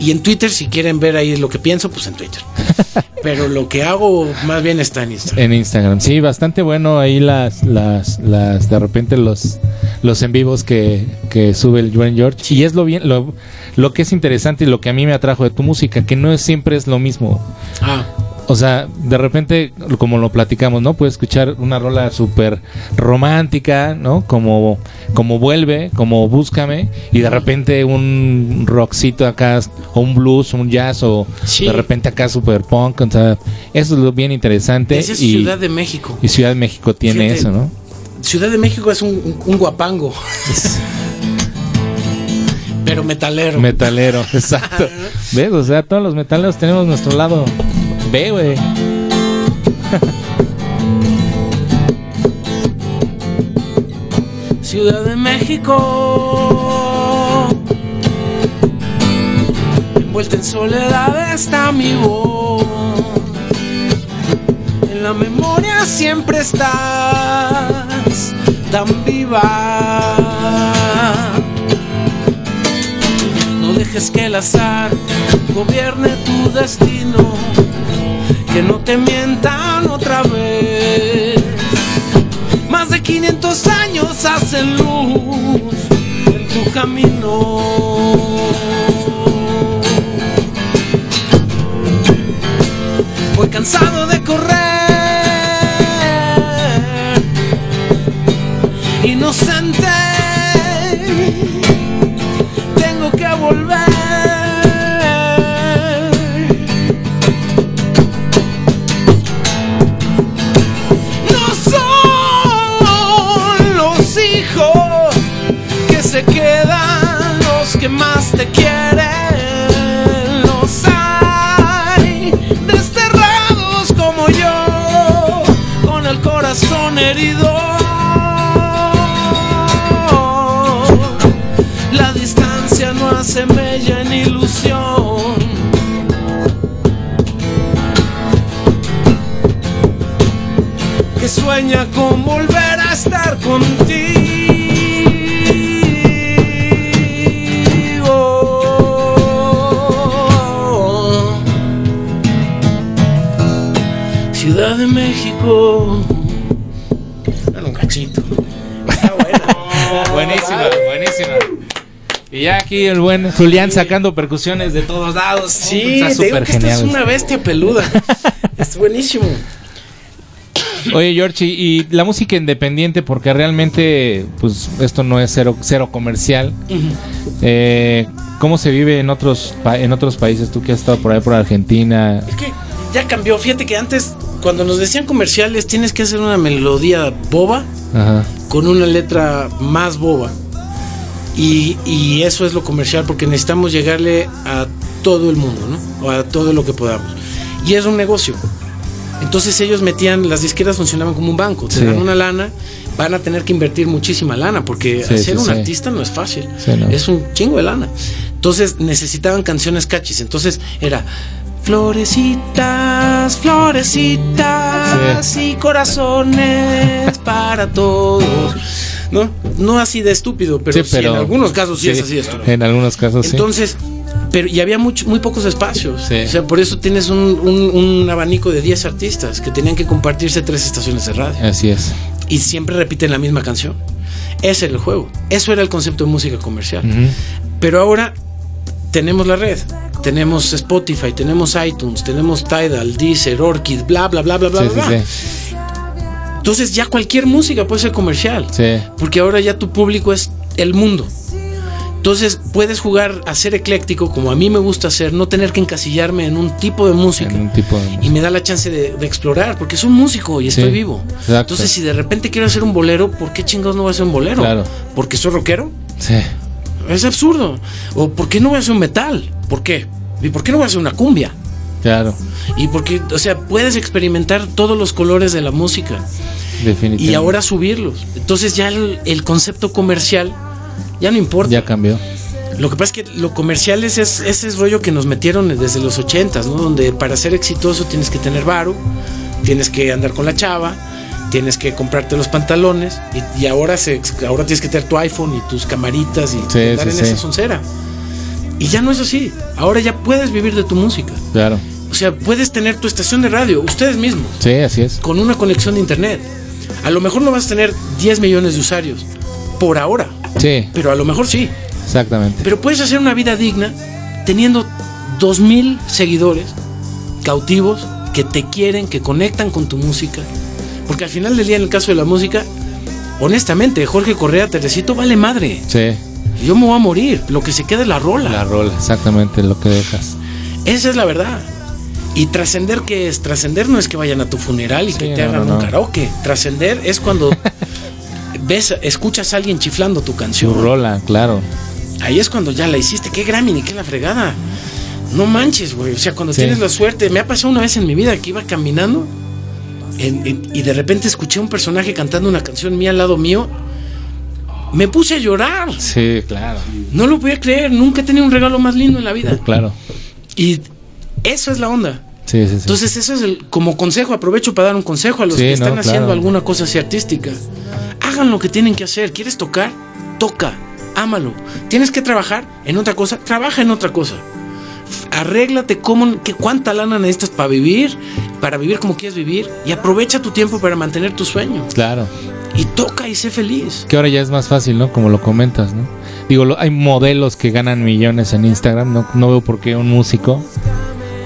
S4: Y en Twitter, si quieren ver ahí lo que pienso, pues en Twitter. [LAUGHS] Pero lo que hago más bien está en Instagram.
S3: En Instagram, sí, bastante bueno ahí las, las, las, de repente los, los en vivos que, que sube el Joan George. Y es lo bien, lo, lo que es interesante y lo que a mí me atrajo de tu música, que no es siempre es lo mismo.
S4: Ah,
S3: O sea, de repente, como lo platicamos, ¿no? Puedes escuchar una rola súper romántica, ¿no? Como, como vuelve, como búscame, y de repente un rockcito acá, o un blues, un jazz, o
S4: Sí.
S3: de repente acá súper punk, o sea, eso es lo bien interesante.
S4: esa es
S3: y,
S4: Ciudad de México.
S3: y Ciudad de México tiene
S4: Fíjate.
S3: eso, ¿no?
S4: Ciudad de México es un, un- un guapango. [LAUGHS] Pero metalero.
S3: Metalero, exacto. [LAUGHS] ¿Ves? O sea, todos los metaleros tenemos nuestro lado Güey. [LAUGHS]
S4: Ciudad de México. Envuelta en soledad está mi voz. En la memoria siempre estás tan viva. No dejes que el azar gobierne tu destino. Que no te mientan otra vez. Más de 500 años hacen luz en tu camino. Voy cansado de correr, herido. La distancia no hace mella en ilusión. que sueña con volver a estar contigo. Ciudad de México. [LAUGHS]
S3: Buenísima, buenísima. Y ya aquí el buen Julián sacando percusiones de todos lados.
S4: Sí,
S3: está
S4: te digo
S3: súper
S4: esta es
S3: genial.
S4: una bestia peluda. [LAUGHS] es buenísimo.
S3: Oye, George, y, la música independiente, porque realmente, pues, esto no es cero, cero comercial. Eh, ¿Cómo se vive en otros, en otros países? Tú que has estado por ahí, por Argentina.
S4: Es que ya cambió. Fíjate que antes, cuando nos decían comerciales, tienes que hacer una melodía boba
S3: Ajá.
S4: con una letra más boba. Y, y eso es lo comercial, porque necesitamos llegarle a todo el mundo, ¿no? O a todo lo que podamos. Y es un negocio. Entonces ellos metían, las disqueras funcionaban como un banco, te
S3: Sí.
S4: dan una lana, van a tener que invertir muchísima lana, porque
S3: Sí,
S4: ser
S3: sí,
S4: un artista no es fácil,
S3: no.
S4: es un chingo de lana. Entonces necesitaban canciones cachis. Entonces era florecitas, florecitas y corazones para todos. ¿No? No así de estúpido, pero,
S3: Sí,
S4: sí, en algunos casos sí, es así de estúpido.
S3: En algunos casos sí.
S4: Entonces, pero y había mucho, muy pocos espacios.
S3: Sí.
S4: O sea, por eso tienes un, un- un abanico de 10 artistas que tenían que compartirse tres estaciones de radio.
S3: Así es.
S4: Y siempre repiten la misma canción. Ese era el juego. Eso era el concepto de música comercial. Pero ahora tenemos la red. Tenemos Spotify, tenemos iTunes, tenemos Tidal, Deezer, Orchid, bla, bla, bla, bla, bla,
S3: Sí,
S4: bla.
S3: sí,
S4: bla.
S3: sí.
S4: Entonces ya cualquier música puede ser comercial.
S3: Sí.
S4: Porque ahora ya tu público es el mundo. Entonces puedes jugar a ser ecléctico como a mí me gusta hacer, no tener que encasillarme en un tipo de música.
S3: En un tipo de
S4: Y me da la chance de, de explorar, porque soy músico y estoy
S3: Sí,
S4: vivo.
S3: exacto.
S4: Entonces, si de repente quiero hacer un bolero, ¿por qué chingados no voy a hacer un bolero?
S3: Claro.
S4: ¿Porque soy rockero?
S3: Sí.
S4: Es absurdo. ¿O por qué no voy a hacer un metal? ¿Por qué? ¿Y por qué no voy a hacer una cumbia?
S3: Claro.
S4: Y porque, o sea, puedes experimentar todos los colores de la música
S3: Definitivamente.
S4: y ahora subirlos. Entonces ya el, el concepto comercial ya no importa.
S3: Ya cambió.
S4: Lo que pasa es que lo comercial es, es ese rollo que nos metieron desde los ochentas, ¿no? Donde para ser exitoso tienes que tener varo, tienes que andar con la chava, tienes que comprarte los pantalones y, y ahora se, ahora tienes que tener tu iPhone y tus camaritas y
S3: Sí,
S4: andar
S3: sí,
S4: en
S3: sí.
S4: esa soncera. Y ya no es así. Ahora ya puedes vivir de tu música.
S3: Claro.
S4: O sea, puedes tener tu estación de radio, ustedes mismos,
S3: Sí, así es.
S4: con una conexión de internet. A lo mejor no vas a tener 10 millones de usuarios por ahora,
S3: Sí,
S4: pero a lo mejor sí.
S3: exactamente.
S4: Pero puedes hacer una vida digna teniendo 2000 seguidores cautivos que te quieren, que conectan con tu música. Porque al final del día, en el caso de la música, honestamente, Jorge Correa Teresito vale madre.
S3: Sí,
S4: Yo me voy a morir. Lo que se queda es la rola.
S3: la rola, exactamente lo que dejas.
S4: Esa es la verdad. Y trascender, ¿qué es? Trascender no es que vayan a tu funeral y
S3: Sí,
S4: que te
S3: no,
S4: hagan
S3: no,
S4: un
S3: no.
S4: karaoke. Trascender es cuando [LAUGHS] ves, escuchas a alguien chiflando tu
S3: Tu
S4: canción.
S3: rola, claro.
S4: Ahí es cuando ya la hiciste. ¿Qué Grammy ni qué la fregada? No manches, güey. O sea, cuando
S3: Sí.
S4: tienes la suerte. Me ha pasado una vez en mi vida que iba caminando en- en- y de repente escuché a un personaje cantando una canción mía al lado mío. Me puse a llorar.
S3: Sí, claro.
S4: No lo podía creer. Nunca he tenido un regalo más lindo en la vida.
S3: Claro.
S4: Y eso es la onda.
S3: Sí, sí, sí.
S4: Entonces, eso es el, como consejo. Aprovecho para dar un consejo a los que
S3: no,
S4: están haciendo
S3: claro.
S4: alguna cosa así artística. Hagan lo que tienen que hacer. ¿Quieres tocar? Toca. Ámalo. ¿Tienes que trabajar en otra cosa? Trabaja en otra cosa. Arréglate cómo, qué, cuánta lana necesitas para vivir, para vivir como quieres vivir y aprovecha tu tiempo para mantener tu sueño.
S3: Claro.
S4: Y toca y sé feliz.
S3: Que ahora ya es más fácil, ¿no? Como lo comentas, ¿no? Digo, lo- hay modelos que ganan millones en Instagram. No, no veo por qué un músico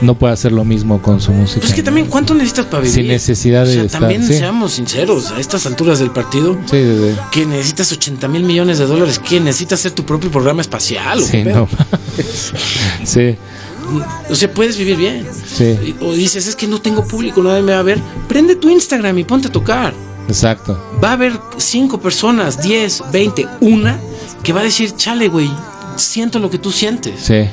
S3: no puede hacer lo mismo con su música.
S4: Pues es que también, ¿cuánto necesitas para vivir?
S3: Sin necesidad
S4: O sea,
S3: de estar,
S4: También
S3: sí.
S4: seamos sinceros, a estas alturas del partido,
S3: Sí, de-
S4: que necesitas 80 mil millones de dólares, que necesitas hacer tu propio programa espacial. ¿o
S3: sí, no. [LAUGHS] sí,
S4: O sea, puedes vivir bien.
S3: sí,
S4: O dices, es que no tengo público, nadie me va a ver. Prende tu Instagram y ponte a tocar.
S3: exacto.
S4: Va a haber cinco personas, 10, 20, una, que va a decir, chale, güey, siento lo que tú sientes.
S3: Sí,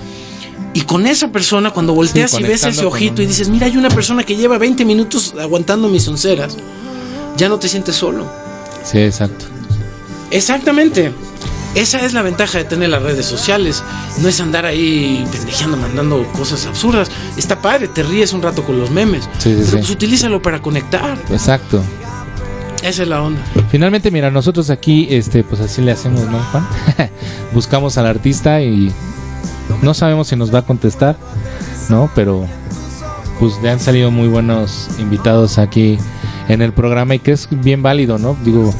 S4: Y con esa persona, cuando volteas y ves ese ojito
S3: un-
S4: y dices, mira, hay una persona que lleva 20 minutos aguantando mis onceras, ya no te sientes solo.
S3: sí, exacto.
S4: Exactamente. Esa es la ventaja de tener las redes sociales. No es andar ahí pendejeando, mandando cosas absurdas. Está padre, te ríes un rato con los memes.
S3: Sí, sí,
S4: pero
S3: sí.
S4: pues utilízalo para conectar.
S3: Exacto.
S4: Esa es la onda.
S3: Finalmente, mira, nosotros aquí, este, pues así le hacemos, ¿no, Juan? [LAUGHS] Buscamos al artista y no sabemos si nos va a contestar, ¿no? Pero pues le han salido muy buenos invitados aquí en el programa y que es bien válido, ¿no? Digo,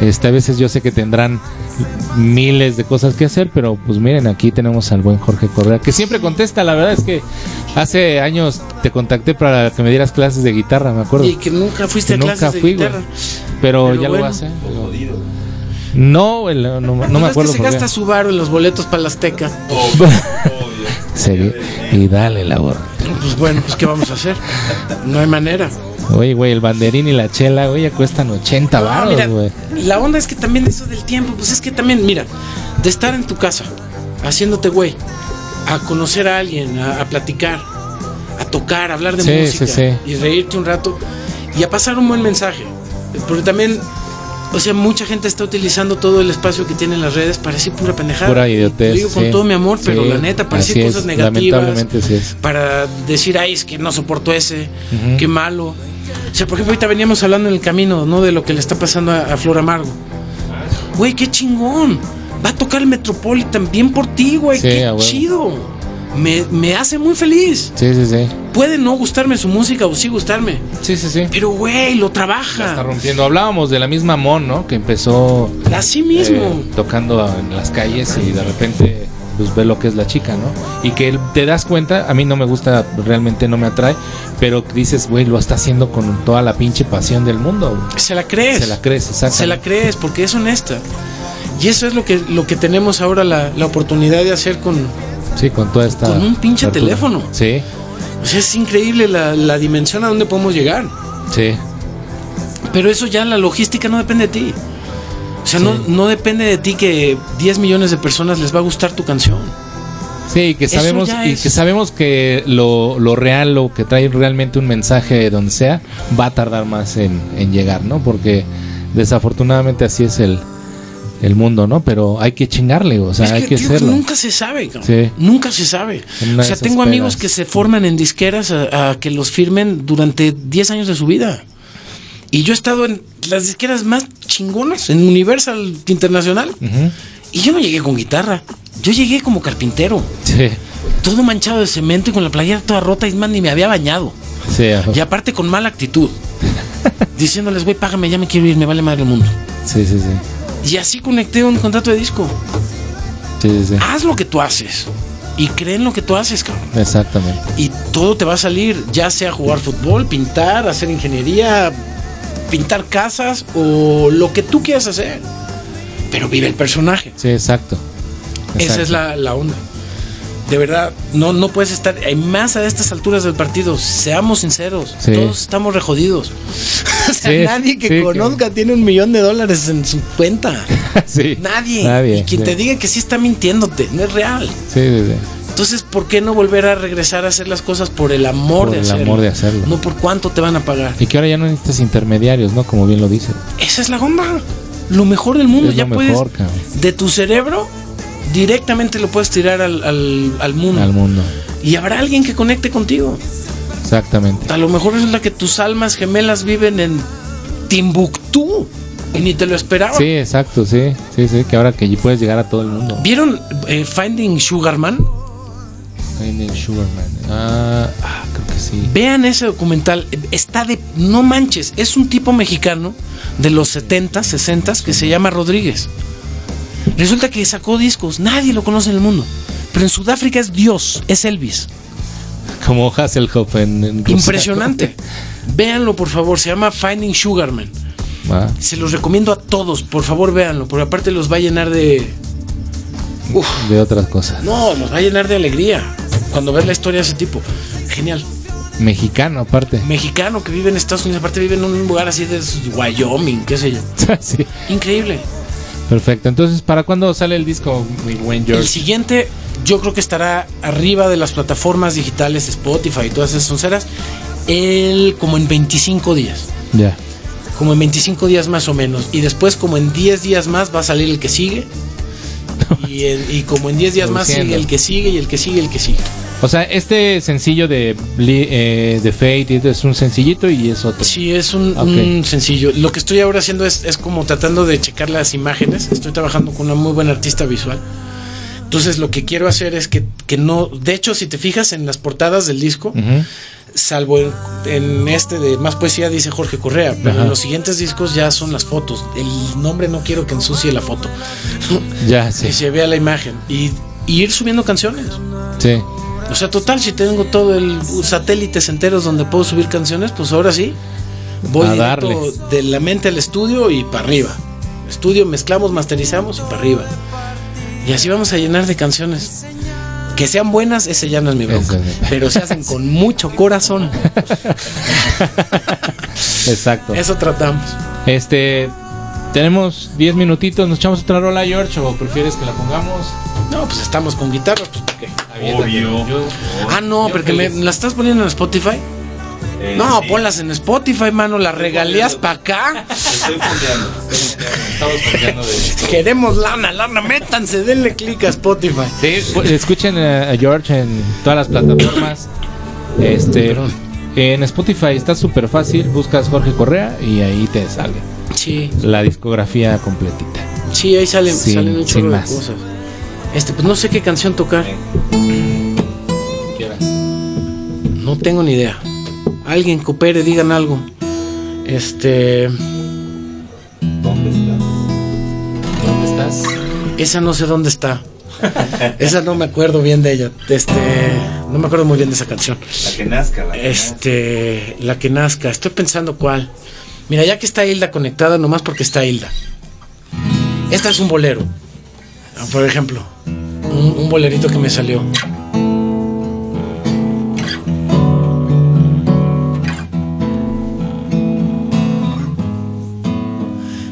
S3: este, a veces yo sé que tendrán miles de cosas que hacer, pero pues miren, aquí tenemos al buen Jorge Correa, que siempre contesta, la verdad es que hace años te contacté para que me dieras clases de guitarra, me acuerdo.
S4: Y que nunca fuiste
S3: Que
S4: a clases
S3: nunca
S4: de
S3: fui,
S4: guitarra.
S3: Pero,
S4: Pero
S3: ya lo
S4: bueno.
S3: hacer. No, el- no, no me
S4: Pues es
S3: acuerdo
S4: que se gasta su varo en los boletos para la Azteca. [LAUGHS]
S3: Sí, y dale la borra.
S4: Pues bueno, pues ¿qué vamos a hacer? No hay manera.
S3: Oye, güey, el banderín y la chela, güey, ya cuestan 80
S4: No,
S3: baros, güey.
S4: la onda es que también eso del tiempo, pues es que también, mira, de estar en tu casa, haciéndote güey, a conocer a alguien, a, a platicar, a tocar, a hablar de
S3: Sí,
S4: música
S3: sí, sí.
S4: y reírte un rato y a pasar un buen mensaje. Porque también, O sea, mucha gente está utilizando todo el espacio que tienen las redes para decir pura pendejada.
S3: Pura idiotez.
S4: Lo digo con
S3: sí.
S4: todo mi amor, pero la neta, para decir
S3: es,
S4: cosas negativas.
S3: Es.
S4: Para decir, ay, es que no soporto ese, qué malo. O sea, por ejemplo, ahorita veníamos hablando en el camino, ¿no? De lo que le está pasando a, a Flor Amargo. Güey, qué chingón. Va a tocar el Metropolitan bien por ti, güey.
S3: Sí,
S4: qué chido. Me, me hace muy feliz.
S3: Sí, sí, sí.
S4: Puede no gustarme su música o sí gustarme.
S3: Sí, sí, sí.
S4: Pero, güey, lo
S3: Está
S4: trabaja.
S3: rompiendo. Hablábamos de la misma Mon, ¿no? Que empezó
S4: Así mismo.
S3: eh, tocando en las calles y de repente pues ve lo que es la chica, ¿no? Y que te das cuenta, a mí no me gusta, realmente no me atrae, pero dices, güey, lo está haciendo con toda la pinche pasión del mundo.
S4: Se la crees.
S3: Se la crees, exacto.
S4: Se la crees porque es honesta. Y eso es lo que, lo que tenemos ahora la, la oportunidad de hacer con...
S3: Sí, con toda esta.
S4: Con un pinche
S3: apertura.
S4: teléfono.
S3: Sí,
S4: O sea, es increíble la, la dimensión a donde podemos llegar.
S3: sí.
S4: Pero eso ya la logística no depende de ti. O sea, no,
S3: Sí.
S4: no depende de ti que 10 millones de personas les va a gustar tu canción.
S3: Sí, que sabemos, y
S4: es-
S3: que sabemos que lo, lo real, lo que trae realmente un mensaje donde sea, va a tardar más en, en llegar, ¿no? Porque desafortunadamente así es el, el mundo, ¿no? Pero hay que chingarle, o sea,
S4: es
S3: hay que
S4: tío,
S3: hacerlo.
S4: nunca se sabe, cabrón.
S3: Sí.
S4: Nunca se sabe.
S3: Una
S4: O sea, tengo amigos que se forman en disqueras a, a que los firmen durante 10 años de su vida. Y yo he estado en las disqueras más chingonas, en Universal Internacional. Y yo no llegué con guitarra. Yo llegué como carpintero.
S3: Sí,
S4: Todo manchado de cemento y con la playera toda rota y más ni me había bañado.
S3: sí.
S4: Y aparte con mala actitud. [LAUGHS] Diciéndoles, güey, págame, ya me quiero ir, me vale madre el mundo.
S3: sí, sí, sí,
S4: Y así conecté un contrato de disco.
S3: sí, sí, sí.
S4: Haz lo que tú haces. Y cree en lo que tú haces, cabrón.
S3: Exactamente.
S4: Y todo te va a salir, ya sea jugar fútbol, pintar, hacer ingeniería, pintar casas o lo que tú quieras hacer. Pero vive el personaje.
S3: Sí, exacto.
S4: Esa
S3: Exacto.
S4: es la, la onda. De verdad, no, no puedes estar, hay más a estas alturas del partido, seamos sinceros,
S3: Sí.
S4: todos estamos rejodidos. [LAUGHS] o sea,
S3: Sí,
S4: nadie que
S3: sí, que-
S4: conozca tiene un millón de dólares en su cuenta. [LAUGHS]
S3: sí.
S4: Nadie.
S3: Nadie,
S4: y quien te diga que sí está mintiéndote, no es real. Entonces, ¿por qué no volver a regresar a hacer las cosas por el amor
S3: Por
S4: de
S3: el
S4: hacerlo?
S3: amor de hacerlo.
S4: No por cuánto te van a pagar.
S3: Y que ahora ya no necesitas intermediarios, ¿no? Como bien lo dice.
S4: Esa es la onda. Lo mejor del mundo.
S3: Es
S4: ya
S3: lo
S4: puedes,
S3: mejor, cabrón.
S4: de tu cerebro, directamente lo puedes tirar al, al, al mundo.
S3: Al mundo.
S4: Y habrá alguien que conecte contigo.
S3: Exactamente.
S4: A lo mejor resulta que tus almas gemelas viven en Timbuktu y ni te lo esperaban.
S3: Sí, exacto, sí. Sí, sí. Que ahora que puedes llegar a todo el mundo.
S4: ¿Vieron eh, Finding Sugarman?
S3: Finding Sugarman. Ah, ah, creo que sí.
S4: Vean ese documental. Está de. No manches. Es un tipo mexicano de los 70, 60 que se llama Rodríguez. Resulta que sacó discos. Nadie lo conoce en el mundo. Pero en Sudáfrica es Dios. Es Elvis.
S3: Como Hasselhoff en, en.
S4: Impresionante. Véanlo, por favor. Se llama Finding Sugarman.
S3: Ah,
S4: Se los recomiendo a todos. Por favor, véanlo. Porque aparte los va a llenar de. Uf.
S3: de otras cosas.
S4: No, los va a llenar de alegría. Cuando ves la historia de ese tipo. Genial.
S3: Mexicano, aparte.
S4: Mexicano que vive en Estados Unidos. Aparte vive en un lugar así de Wyoming, qué sé yo. [LAUGHS]
S3: sí.
S4: Increíble.
S3: Perfecto. Entonces, ¿para cuándo sale el disco, mi buen
S4: El
S3: George?
S4: siguiente, yo creo que estará arriba de las plataformas digitales Spotify y todas esas sonceras. El como en 25 días.
S3: Ya.
S4: Como en 25 días más o menos. Y después, como en 10 días más, va a salir el que sigue. [LAUGHS] Y, como en 10 días más sigue el que sigue y el que sigue el que sigue.
S3: O sea, este sencillo de, eh, de Fate es un sencillito y es otro.
S4: Sí, es un,
S3: Ok.
S4: un sencillo. Lo que estoy ahora haciendo es, es como tratando de checar las imágenes. Estoy trabajando con una muy buena artista visual. Entonces lo que quiero hacer es que, que no... De hecho, si te fijas en las portadas del disco,
S3: Ujú.
S4: salvo en, en este de Más Poesía dice Jorge Correa, pero
S3: Ajá.
S4: en los siguientes discos ya son las fotos. El nombre no quiero que ensucie la foto.
S3: Ya, [LAUGHS] sí.
S4: Que se vea la imagen. Y, y ir subiendo canciones.
S3: Sí.
S4: O sea, total, si tengo todo el satélites enteros donde puedo subir canciones, pues ahora sí. Voy
S3: A
S4: directo
S3: darle.
S4: de la mente al estudio y para arriba. Estudio, mezclamos, masterizamos y para arriba. Y así vamos a llenar de canciones. Que sean buenas, ese ya no es mi bronca.
S3: Es
S4: Pero se hacen con mucho corazón. [LAUGHS]
S3: Exacto.
S4: Eso tratamos.
S3: Este. Tenemos 10 minutitos. ¿Nos echamos otra rola, George? ¿O prefieres que la pongamos?
S4: No, pues estamos con guitarra, pues ¿por qué?
S3: Aviéntate.
S6: Obvio.
S3: Yo-
S4: Ah, no,
S3: yo
S4: porque me, la estás poniendo en Spotify.
S6: Eh,
S4: No,
S6: sí.
S4: ponlas en Spotify, mano. Las regalías para acá.
S6: Estoy fondeando. Estamos fondeando de.
S4: Queremos lana, lana. Métanse, denle clic a Spotify.
S3: Sí, pues, escuchen a George en todas las plataformas. Este,
S4: Perdón.
S3: en Spotify está súper fácil. Buscas Jorge Correa y ahí te sale
S4: Sí,
S3: la discografía completita.
S4: sí, ahí salen,
S3: Sin-
S4: salen un
S3: sin
S4: chorro de cosas. Este, pues no sé qué canción tocar. No tengo ni idea. Alguien coopere, digan algo. Este.
S6: ¿Dónde estás?
S3: ¿Dónde estás?
S4: Esa no sé dónde está. esa no me acuerdo bien de ella. Este. No me acuerdo muy bien de esa canción.
S6: La que nazca, la que
S4: Este. La que nazca. Estoy pensando cuál. Mira, ya que está Hilda conectada, nomás porque está Hilda. Esta es un bolero. Por ejemplo. Un, bolerito que me salió.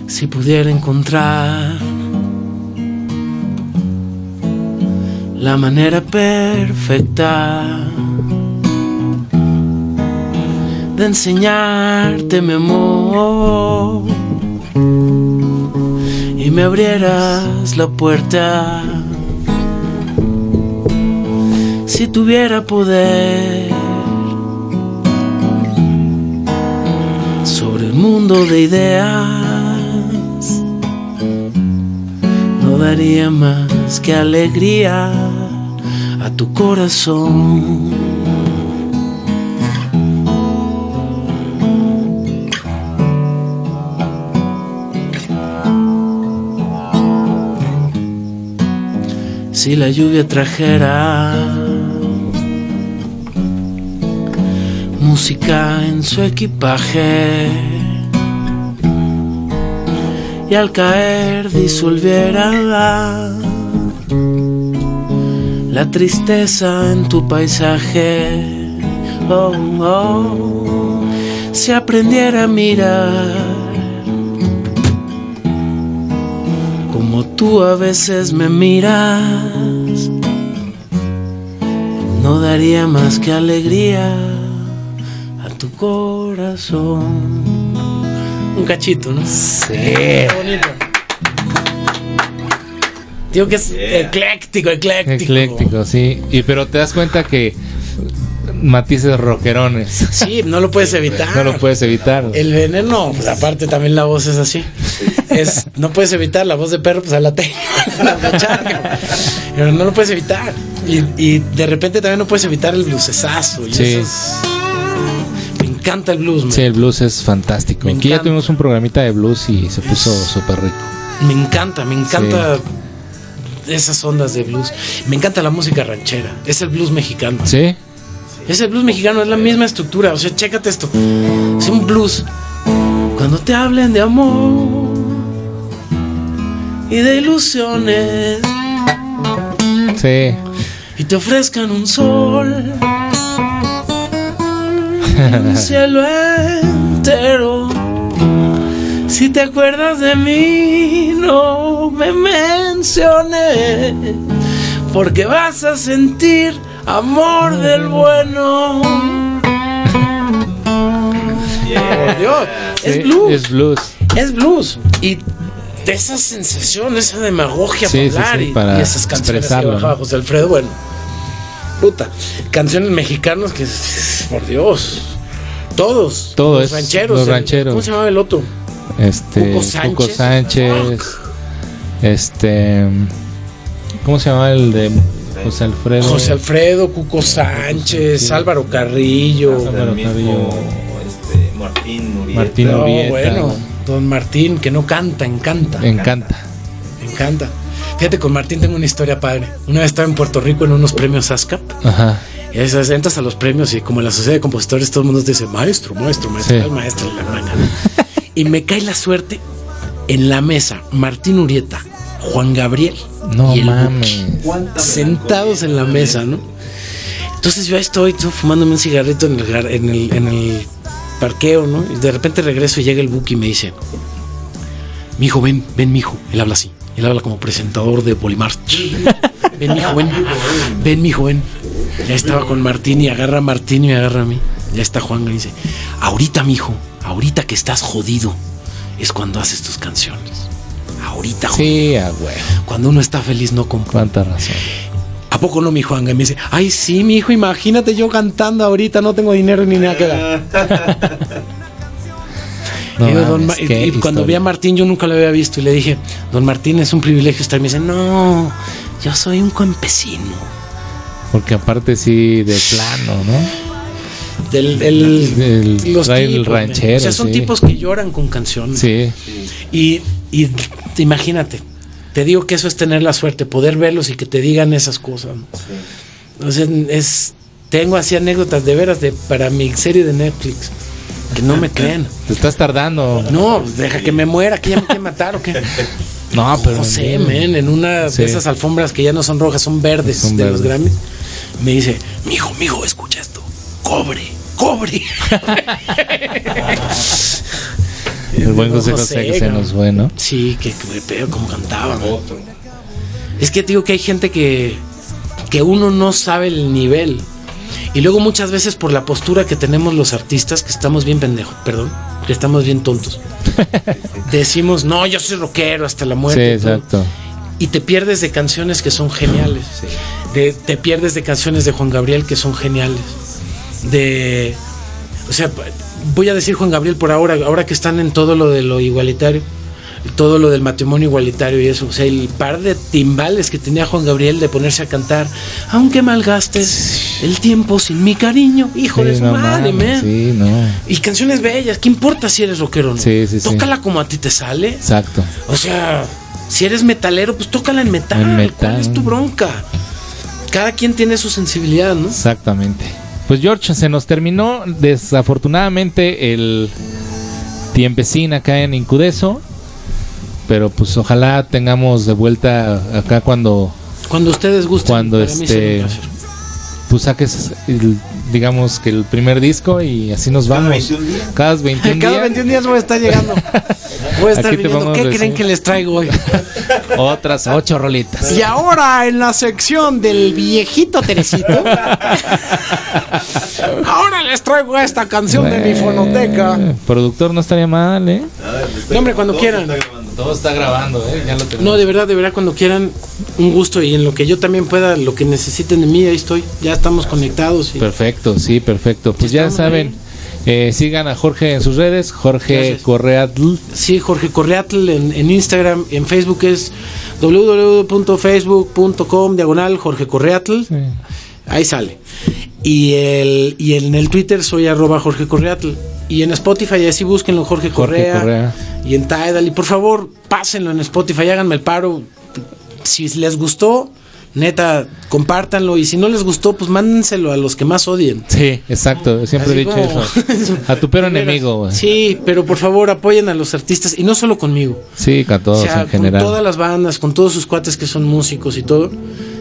S4: Si pudiera encontrar la manera perfecta de enseñarte mi amor me abrieras la puerta. Si tuviera poder sobre el mundo de ideas no daría más que alegría a tu corazón si la lluvia trajera música en su equipaje y al caer disolviera la tristeza en tu paisaje. Oh, oh, si aprendiera a mirar tú a veces me miras, no daría más que alegría a tu corazón. Un cachito, ¿no?
S3: Sí.
S4: Qué bonito. Digo que es
S6: Yeah.
S4: ecléctico, ecléctico.
S3: Ecléctico, sí. Y pero te das cuenta que matices rockerones.
S4: Sí, no lo puedes evitar.
S3: No lo puedes evitar.
S4: El veneno, pues aparte también la voz es así. Es, no puedes evitar la voz de perro, pues a la tengo. [LAUGHS] la. Pero no lo puedes evitar. Y, y de repente también no puedes evitar el bluesazo. Y
S3: Sí.
S4: eso es- Me encanta el blues, man.
S3: Sí, el blues es fantástico.
S4: Me
S3: Aquí ya tuvimos un programita de blues y se puso súper rico.
S4: Me encanta, me encanta esas ondas de blues. Me encanta la música ranchera. Es el blues mexicano.
S3: ¿Sí?
S4: Es el blues mexicano, es la misma estructura. O sea, chécate esto. Es un blues. Cuando te hablen de amor y de ilusiones
S3: Sí.
S4: y te ofrezcan un sol, un [LAUGHS] cielo entero. Si te acuerdas de mí, no me menciones, porque vas a sentir amor del bueno. Por Dios, es blues.
S3: Es blues.
S4: Es blues. Y de esa sensación, esa demagogia
S3: Sí, sí,
S4: y,
S3: para
S4: y esas canciones que bajaba
S3: ¿no?
S4: José Alfredo, bueno. Puta. Canciones mexicanas que, por Dios. Todos.
S3: Todo
S4: los rancheros.
S3: los
S4: el-
S3: rancheros.
S4: ¿Cómo se llamaba el otro?
S3: Este.
S4: Cuco
S3: Cuco
S4: Sánchez.
S3: Sánchez. Este. ¿Cómo se llama el de José Alfredo?
S4: José Alfredo, Cuco Sánchez,
S3: Sí.
S4: Álvaro Carrillo.
S3: Álvaro Carrillo.
S6: este, Martín Urieta.
S3: Martín
S4: No,
S3: Urieta.
S4: bueno. Don Martín, que no canta, encanta.
S3: Encanta.
S4: Encanta. Fíjate, con Martín tengo una historia padre. Una vez estaba en Puerto Rico en unos premios ASCAP.
S3: Ajá.
S4: Y a veces entras a los premios y como en la sociedad de compositores todo el mundo te dice, maestro, maestro, maestro,
S3: Sí.
S4: maestro la manga. y me cae la suerte en la mesa, Martín Urieta, Juan Gabriel
S3: No mames.
S6: ¿Cuánta
S4: sentados en la mesa, ¿no? Entonces yo estoy tú, fumándome un cigarrito en el, en, el, en el parqueo, ¿no? Y de repente regreso y llega el Buki y me dice, mijo, ven, ven, mijo. Él habla así. Él habla como presentador de Polimarch. [LAUGHS] ven, mijo, ven. Ven, mijo, ven. Ya estaba con Martín y agarra a Martín y me agarra a mí. Ya está Juan y dice, ahorita, mijo, ahorita que estás jodido, es cuando haces tus canciones. Ahorita, Juan.
S3: Sí, a huevo.
S4: Cuando uno está feliz no compone.
S3: Cuánta razón.
S4: ¿A poco no, mi Juan? Y me dice, ay, sí, mi hijo, imagínate yo cantando ahorita, no tengo dinero ni nada que dar. [LAUGHS]
S3: No
S4: Y don
S3: mames,
S4: y- y cuando
S3: historia.
S4: vi a Martín, yo nunca lo había visto. Y le dije, Don Martín, es un privilegio estar. Me dice, no, yo soy un campesino.
S3: Porque aparte sí, de plano, ¿no?
S4: Del, el,
S3: El-
S4: los tipos,
S3: ranchero,
S4: O sea, son
S3: sí.
S4: tipos que lloran con canciones.
S3: Sí,
S4: Y, y te- imagínate, te digo que eso es tener la suerte, poder verlos y que te digan esas cosas. sea, es, tengo así anécdotas de veras de, para mi serie de Netflix, que no me [LAUGHS] creen.
S3: te estás tardando.
S4: No, deja que me muera, que ya me quieren matar o qué. [LAUGHS]
S3: No, pero.
S4: No sé, men, en una
S3: Sí.
S4: de esas alfombras que ya no son rojas, son verdes
S3: Son
S4: de los. Grammys, me dice, mijo, mijo, escucha esto, cobre, cobre. [LAUGHS]
S3: El buen José
S4: No
S3: José
S4: sé,
S3: que se nos fue, ¿no?
S4: Sí, que, que pedo como cantaban. Es que te digo que hay gente que, que uno no sabe el nivel. Y luego muchas veces por la postura que tenemos los artistas, que estamos bien pendejos, perdón, que estamos bien tontos. [LAUGHS] Decimos, no, yo soy rockero hasta la
S3: Sí,
S4: muerte. y todo.
S3: exacto.
S4: Y te pierdes de canciones que son geniales. De, te pierdes de canciones de Juan Gabriel que son geniales. De. O sea, voy a decir Juan Gabriel por ahora, ahora que están en todo lo de lo igualitario, todo lo del matrimonio igualitario y eso. O sea, el par de timbales que tenía Juan Gabriel de ponerse a cantar, aunque malgastes el tiempo sin mi cariño, hijo
S3: Sí,
S4: de su
S3: no
S4: madre, man.
S3: Sí, no.
S4: Y canciones bellas, ¿qué importa si eres rockero o no?
S3: Sí, sí, sí.
S4: Tócala como a ti te sale.
S3: Exacto.
S4: O sea, si eres metalero, pues tócala en metal.
S3: En metal.
S4: ¿Cuál es tu bronca? Cada quien tiene su sensibilidad, ¿no?
S3: Exactamente. Pues George, se nos terminó desafortunadamente el tiempecín acá en Incudeso. Pero pues ojalá tengamos de vuelta acá cuando
S4: Cuando ustedes gusten.
S3: Cuando
S4: para
S3: este- tú saques, el- digamos que el primer disco y así nos vamos.
S7: 21 días.
S3: Cada 21 [LAUGHS]
S4: Cada
S3: días.
S4: 21 días voy a estar llegando. [LAUGHS] Voy a estar
S3: Aquí te
S4: viniendo. ¿Qué creen que les traigo hoy? [LAUGHS]
S3: Otras ocho rolitas.
S4: Y ahora en la sección del viejito Teresito. ahora les traigo esta canción de mi fonoteca.
S3: Productor no estaría mal, ¿eh?
S4: No, hombre, cuando quieran.
S3: Todo está grabando, ¿eh? Ya lo tenemos.
S4: No, de verdad, de verdad, cuando quieran, un gusto y en lo que yo también pueda, lo que necesiten de mí, ahí estoy. Ya estamos conectados. Y...
S3: Perfecto, sí, perfecto. Pues ya saben, eh, sigan a Jorge en sus redes, Jorge
S4: Gracias.
S3: Correatl.
S4: Sí, Jorge Correatl en, en Instagram, en Facebook es www.facebook.com diagonal Jorge Correatl. Ahí sale. Y, el, y en el Twitter soy arroba Jorge Correatl. Y en Spotify así búsquenlo Jorge,
S3: Jorge
S4: Correa,
S3: Correa.
S4: Y en Tidal. Y por favor, pásenlo en Spotify, háganme el paro. Si les gustó, neta, compártanlo. Y si no les gustó, pues mándenselo a los que más odien.
S3: Sí, exacto, siempre
S4: Así
S3: he dicho
S4: como-
S3: eso. A tu pero enemigo.
S4: Sí, pero por favor apoyen a los artistas. Y no solo conmigo.
S3: Sí, con todos
S4: O sea,
S3: en general.
S4: con todas las bandas, con todos sus cuates que son músicos y todo.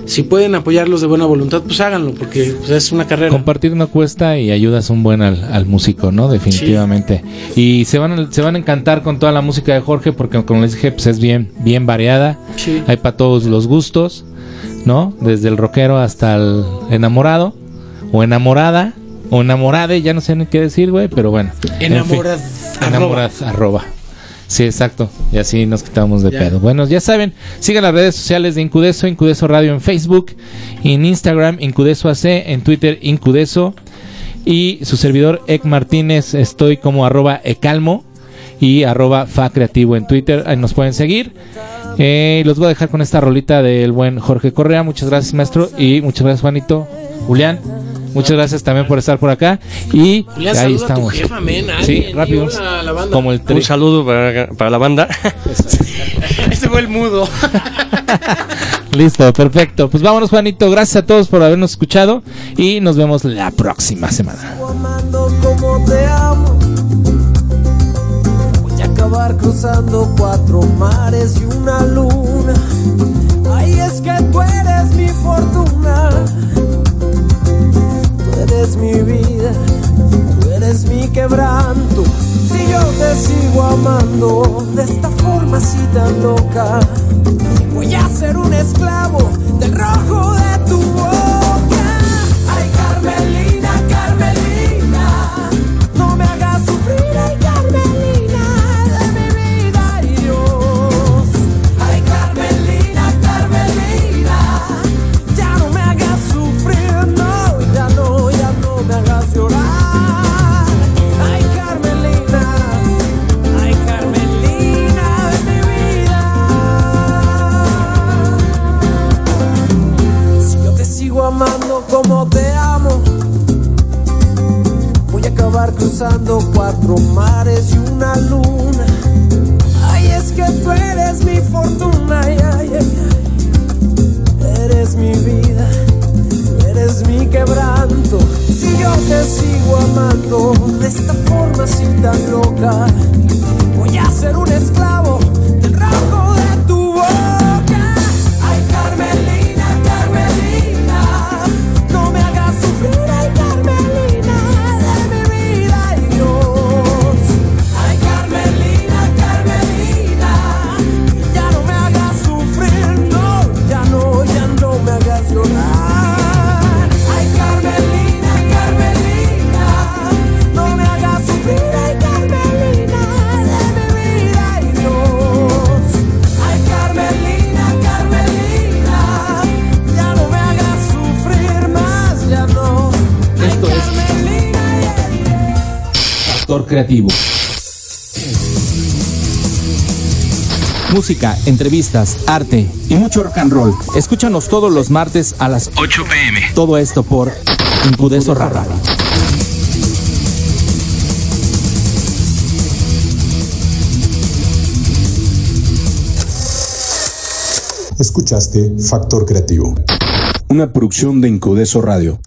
S4: Si pueden apoyarlos de buena voluntad, pues háganlo, porque pues, es una carrera.
S3: Compartir no cuesta y ayudas un buen al, al músico, ¿no? Definitivamente. Y se van, a, se van a encantar con toda la música de Jorge porque como les dije, pues es bien, bien variada.
S4: Sí.
S3: Hay para todos los gustos, ¿no? Desde el rockero hasta el enamorado o enamorada o enamorade, ya no sé ni qué decir, güey, pero bueno. En
S4: Enamorad,
S3: fin, enamorad, arroba. Sí, exacto. Y así nos quitamos de
S4: Ya.
S3: pedo. Bueno, ya saben, sigan las redes sociales de Incudeso, Incudeso Radio en Facebook, en Instagram, Incudeso AC, en Twitter, Incudeso. Y su servidor, Ek Martínez, estoy como arroba Ecalmo y arroba Fa Creativo en Twitter. Ahí nos pueden seguir. Eh, los voy a dejar con esta rolita del buen Jorge Correa. Muchas gracias, maestro. Y muchas gracias, Juanito. Julián, muchas gracias también por estar por acá. Y
S4: Julián,
S3: ahí
S4: a tu
S3: estamos.
S4: jefa, men.
S3: Sí, rápido.
S4: a.
S3: Como el.
S8: Un saludo para, para la banda. [LAUGHS]
S4: Este fue el mudo. [LAUGHS]
S3: Listo, perfecto. Pues vámonos, Juanito. Gracias a todos por habernos escuchado y nos vemos la próxima semana.
S5: Cruzando cuatro mares y una luna. Ay, es que tú eres mi fortuna. Tú eres mi vida, tú eres mi quebranto. Si yo te sigo amando de esta forma así tan loca, voy a ser un esclavo del rojo de tu boca.
S3: Música, entrevistas, arte y mucho rock and roll. Escúchanos todos los martes a las 8 pm. Todo esto por Incudeso Rara.
S1: Escuchaste Factor Creativo.
S2: Una producción de Incudeso Radio.